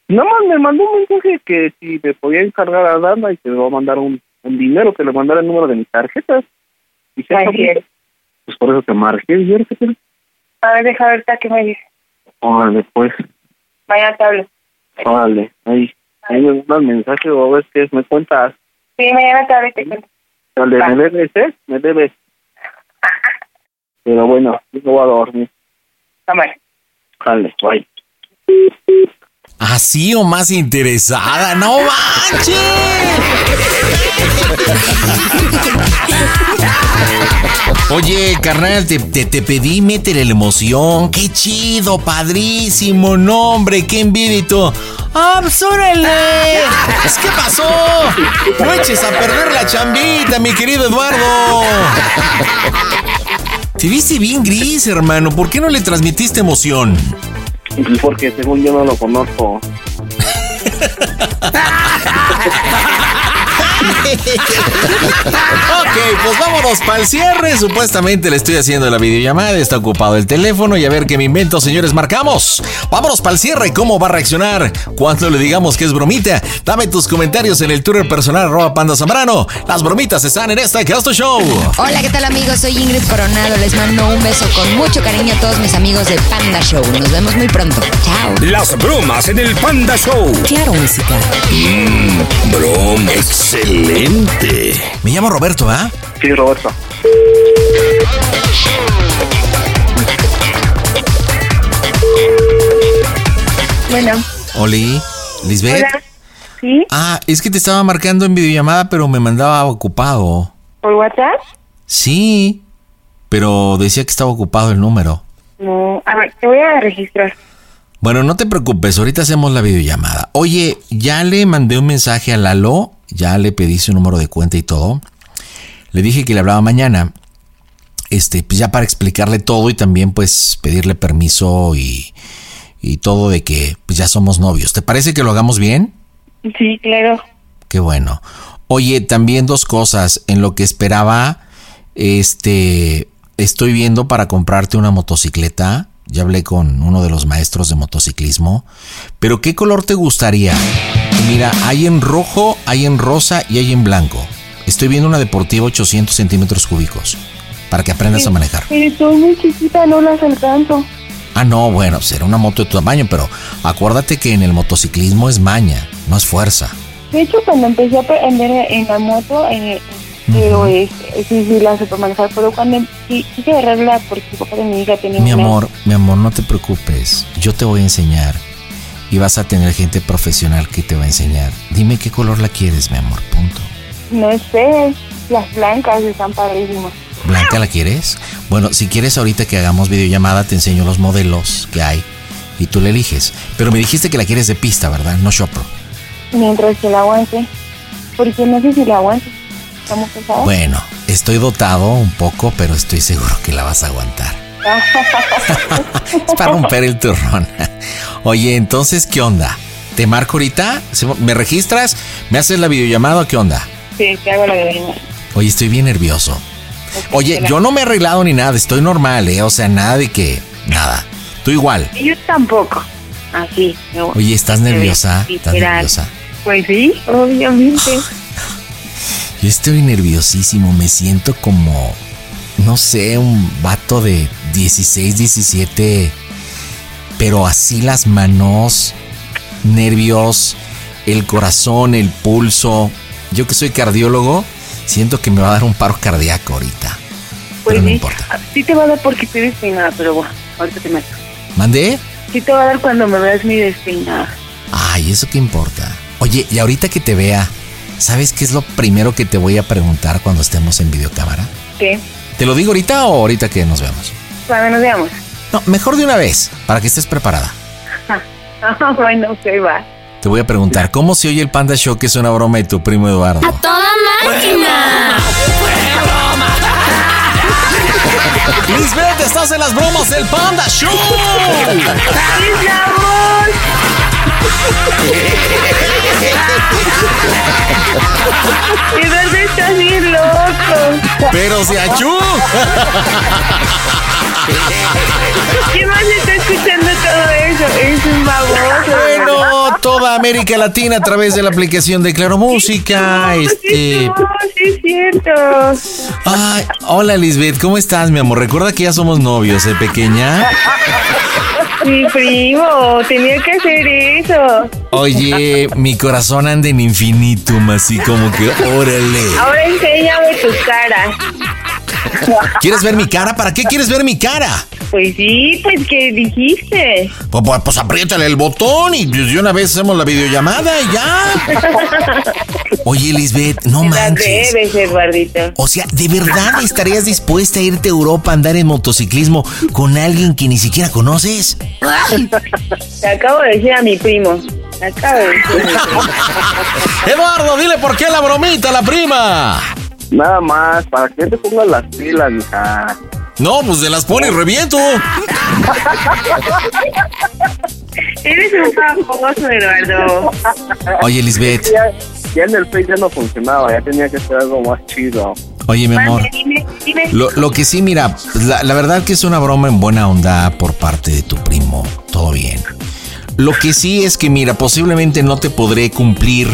No más me mandó un mensaje que si me podía encargar a Dana y que me va a mandar un, un dinero, que le mandara el número de mis tarjetas. Dije, Ay, "Ah, sí. pues, por eso te marqué, y ¿qué te- A ver, deja ahorita que me dice. Órale, pues, Mañana te hablo. órale, ahí, ahí me mandas mensaje o ves que me cuentas. Sí, mañana te hablo y te cuento. Dale, me debes, ¿eh? Me debes. Pero bueno, yo voy a dormir. Cámara. Dale, bye. Así o más interesada, no manches. Oye, carnal, te, te, te pedí métele la emoción. Qué chido, padrísimo, nombre, qué envidia y todo. ¡Ah, pues órale! Pues, ¿Qué pasó? No eches a perder la chambita, mi querido Eduardo. Te viste bien gris, hermano. ¿Por qué no le transmitiste emoción? Pues Porque según yo no lo conozco. ok, pues vámonos para el cierre. Supuestamente le estoy haciendo la videollamada, está ocupado el teléfono y a ver qué me invento, señores, marcamos. Vámonos para el cierre. ¿Cómo va a reaccionar cuando le digamos que es bromita? Dame tus comentarios en el Twitter personal arroba panda zambrano. Las bromitas están en esta Casto Show. Hola, ¿qué tal amigos? Soy Ingrid Coronado. Les mando un beso con mucho cariño a todos mis amigos del Panda Show. Nos vemos muy pronto. Chao. Las bromas en el Panda Show. Claro, música. Mmm, broma. Excelente. Me llamo Roberto, ¿ah? Sí, Roberto. Bueno. Oli, Lisbeth. Hola. ¿Sí? Ah, es que te estaba marcando en videollamada, pero me mandaba ocupado. ¿Por WhatsApp? Sí, pero decía que estaba ocupado el número. No. A ver, te voy a registrar. Bueno, no te preocupes, ahorita hacemos la videollamada. Oye, ya le mandé un mensaje a Lalo, ya le pedí su número de cuenta y todo. Le dije que le hablaba mañana. Este, pues ya para explicarle todo y también pues pedirle permiso y, y todo de que pues ya somos novios. ¿Te parece que lo hagamos bien? Sí, claro. Qué bueno. Oye, también dos cosas. En lo que esperaba, este, estoy viendo para comprarte una motocicleta. Ya hablé con uno de los maestros de motociclismo. Pero ¿qué color te gustaría? Mira, hay en rojo, hay en rosa y hay en blanco. Estoy viendo una deportiva 800 centímetros cúbicos. Para que aprendas a manejar. Pero estoy muy chiquita, no las alcanzo. Ah, no, bueno, será una moto de tu tamaño, pero acuérdate que en el motociclismo es maña, no es fuerza. De hecho, cuando empecé a aprender en la moto, eh, pero es, sí, sí, la supe manejar, pero cuando sí, quise agarrarla porque el papá de mi hija tenía Mi una- amor, mi amor, no te preocupes. Yo te voy a enseñar. Y vas a tener gente profesional que te va a enseñar. Dime qué color la quieres, mi amor. Punto. No sé, las blancas están padrísimas. ¿Blanca la quieres? Bueno, si quieres ahorita que hagamos videollamada, te enseño los modelos que hay. Y tú le eliges. Pero me dijiste que la quieres de pista, ¿verdad? No shopper. Mientras que la aguante. Porque no sé si la aguante. Bueno, estoy dotado un poco, pero estoy seguro que la vas a aguantar. Es para romper el turrón. Oye, entonces, ¿qué onda? ¿Te marco ahorita? ¿Me registras? ¿Me haces la videollamada o qué onda? sí, te hago la de venir. Oye, estoy bien nervioso. Oye, yo no me he arreglado ni nada, estoy normal, ¿eh? O sea, nada de que... Nada. Tú igual. Yo tampoco. Así. no. Oye, ¿estás nerviosa? ¿Estás nerviosa? Pues sí, obviamente. Yo estoy nerviosísimo, me siento como, no sé, un vato de 16, 17, pero así las manos, nervios, el corazón, el pulso. Yo que soy cardiólogo, siento que me va a dar un paro cardíaco ahorita. Pues pero no sí, importa. sí te va a dar porque estoy despeinada, pero bueno, ahorita te meto. ¿Mandé? Sí te va a dar cuando me veas mi despeinada. Ay, ¿eso qué importa? Oye, y ahorita que te vea, ¿sabes qué es lo primero que te voy a preguntar cuando estemos en videocámara? ¿Qué? ¿Te lo digo ahorita o ahorita que nos vemos? Cuando nos veamos. No, mejor de una vez, para que estés preparada. Ah, bueno, ok, va. Te voy a preguntar, ¿cómo se oye el Panda Show que es una broma de tu primo Eduardo? ¡Toda máquina! Lisbeth, estás en las bromas del Panda Show. Eduardo está bien loco. Pero se achú. ¿Qué más está escuchando todo eso? Es un baboso. Bueno, toda América Latina a través de la aplicación de Claro Música. Este. No, sí es cierto. Ay, hola Lisbeth, ¿cómo estás, mi amor? Recuerda que ya somos novios, ¿eh, pequeña? Mi primo, tenía que hacer eso. Oye, mi corazón anda en infinitum, así como que, órale. Ahora enséñame tu cara. ¿Quieres ver mi cara? ¿Para qué quieres ver mi cara? Pues sí, pues que dijiste. Pues, pues, pues apriétale el botón y pues, de una vez hacemos la videollamada y ya. Oye, Lisbeth, no La manches. debes, Eduardito. O sea, ¿de verdad estarías dispuesta a irte a Europa a andar en motociclismo con alguien que ni siquiera conoces? Te acabo de decir a mi primo. Te acabo de decir a mi primo. Eduardo, dile por qué la bromita, la prima. Nada más, para que te pongas las pilas, mija. No, pues se las pone y reviento. Eres un famoso, Eduardo. Oye, Lisbeth, ya en el Face ya no funcionaba, ya tenía que ser algo más chido. Oye, mi amor. Dime, dime. Lo, lo que sí, mira, la, la verdad que es una broma en buena onda por parte de tu primo. Todo bien. Lo que sí es que, mira, posiblemente no te podré cumplir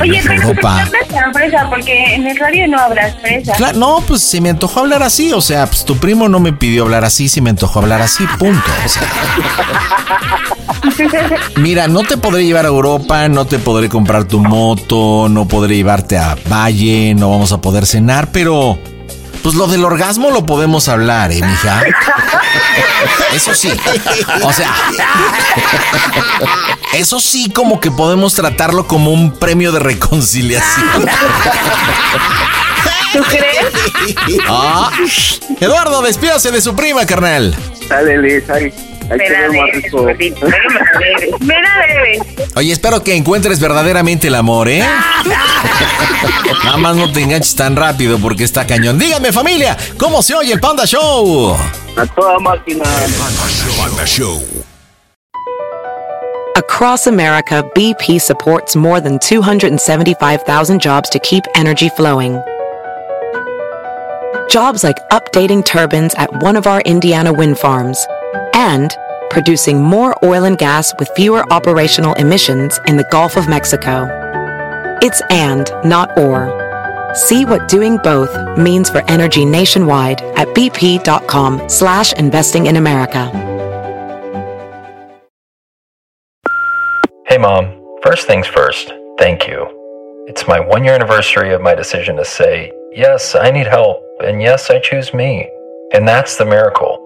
Oye, pero ¿por qué Europa. hablas fresa? Porque en el radio no hablas fresa. Claro, no, pues se me antojó hablar así, o sea, pues tu primo no me pidió hablar así, se me antojó hablar así, punto. O sea, mira, no te podré llevar a Europa, no te podré comprar tu moto, no podré llevarte a Valle, no vamos a poder cenar, pero pues lo del orgasmo lo podemos hablar, ¿eh, mija? Eso sí. O sea, eso sí como que podemos tratarlo como un premio de reconciliación. ¿Tú crees? Ah, Eduardo, despídase de su prima, carnal. Dale, Liz, ahí, ahí Me debes, gordito. Debes. Debes. Oye, espero que encuentres verdaderamente el amor, ¿eh? Nada más no te enganches tan rápido porque está cañón. Dígame, familia, ¿cómo se oye el Panda Show? A toda máquina. Panda Show. Across America, BP supports more than 275,000 jobs to keep energy flowing. Jobs like updating turbines at one of our Indiana wind farms and producing more oil and gas with fewer operational emissions in the Gulf of Mexico. It's and, not or. See what doing both means for energy nationwide at bp.com slash investing in America. Hey, Mom. First things first, thank you. It's my one year anniversary of my decision to say, yes, I need help, and yes, I choose me. And that's the miracle.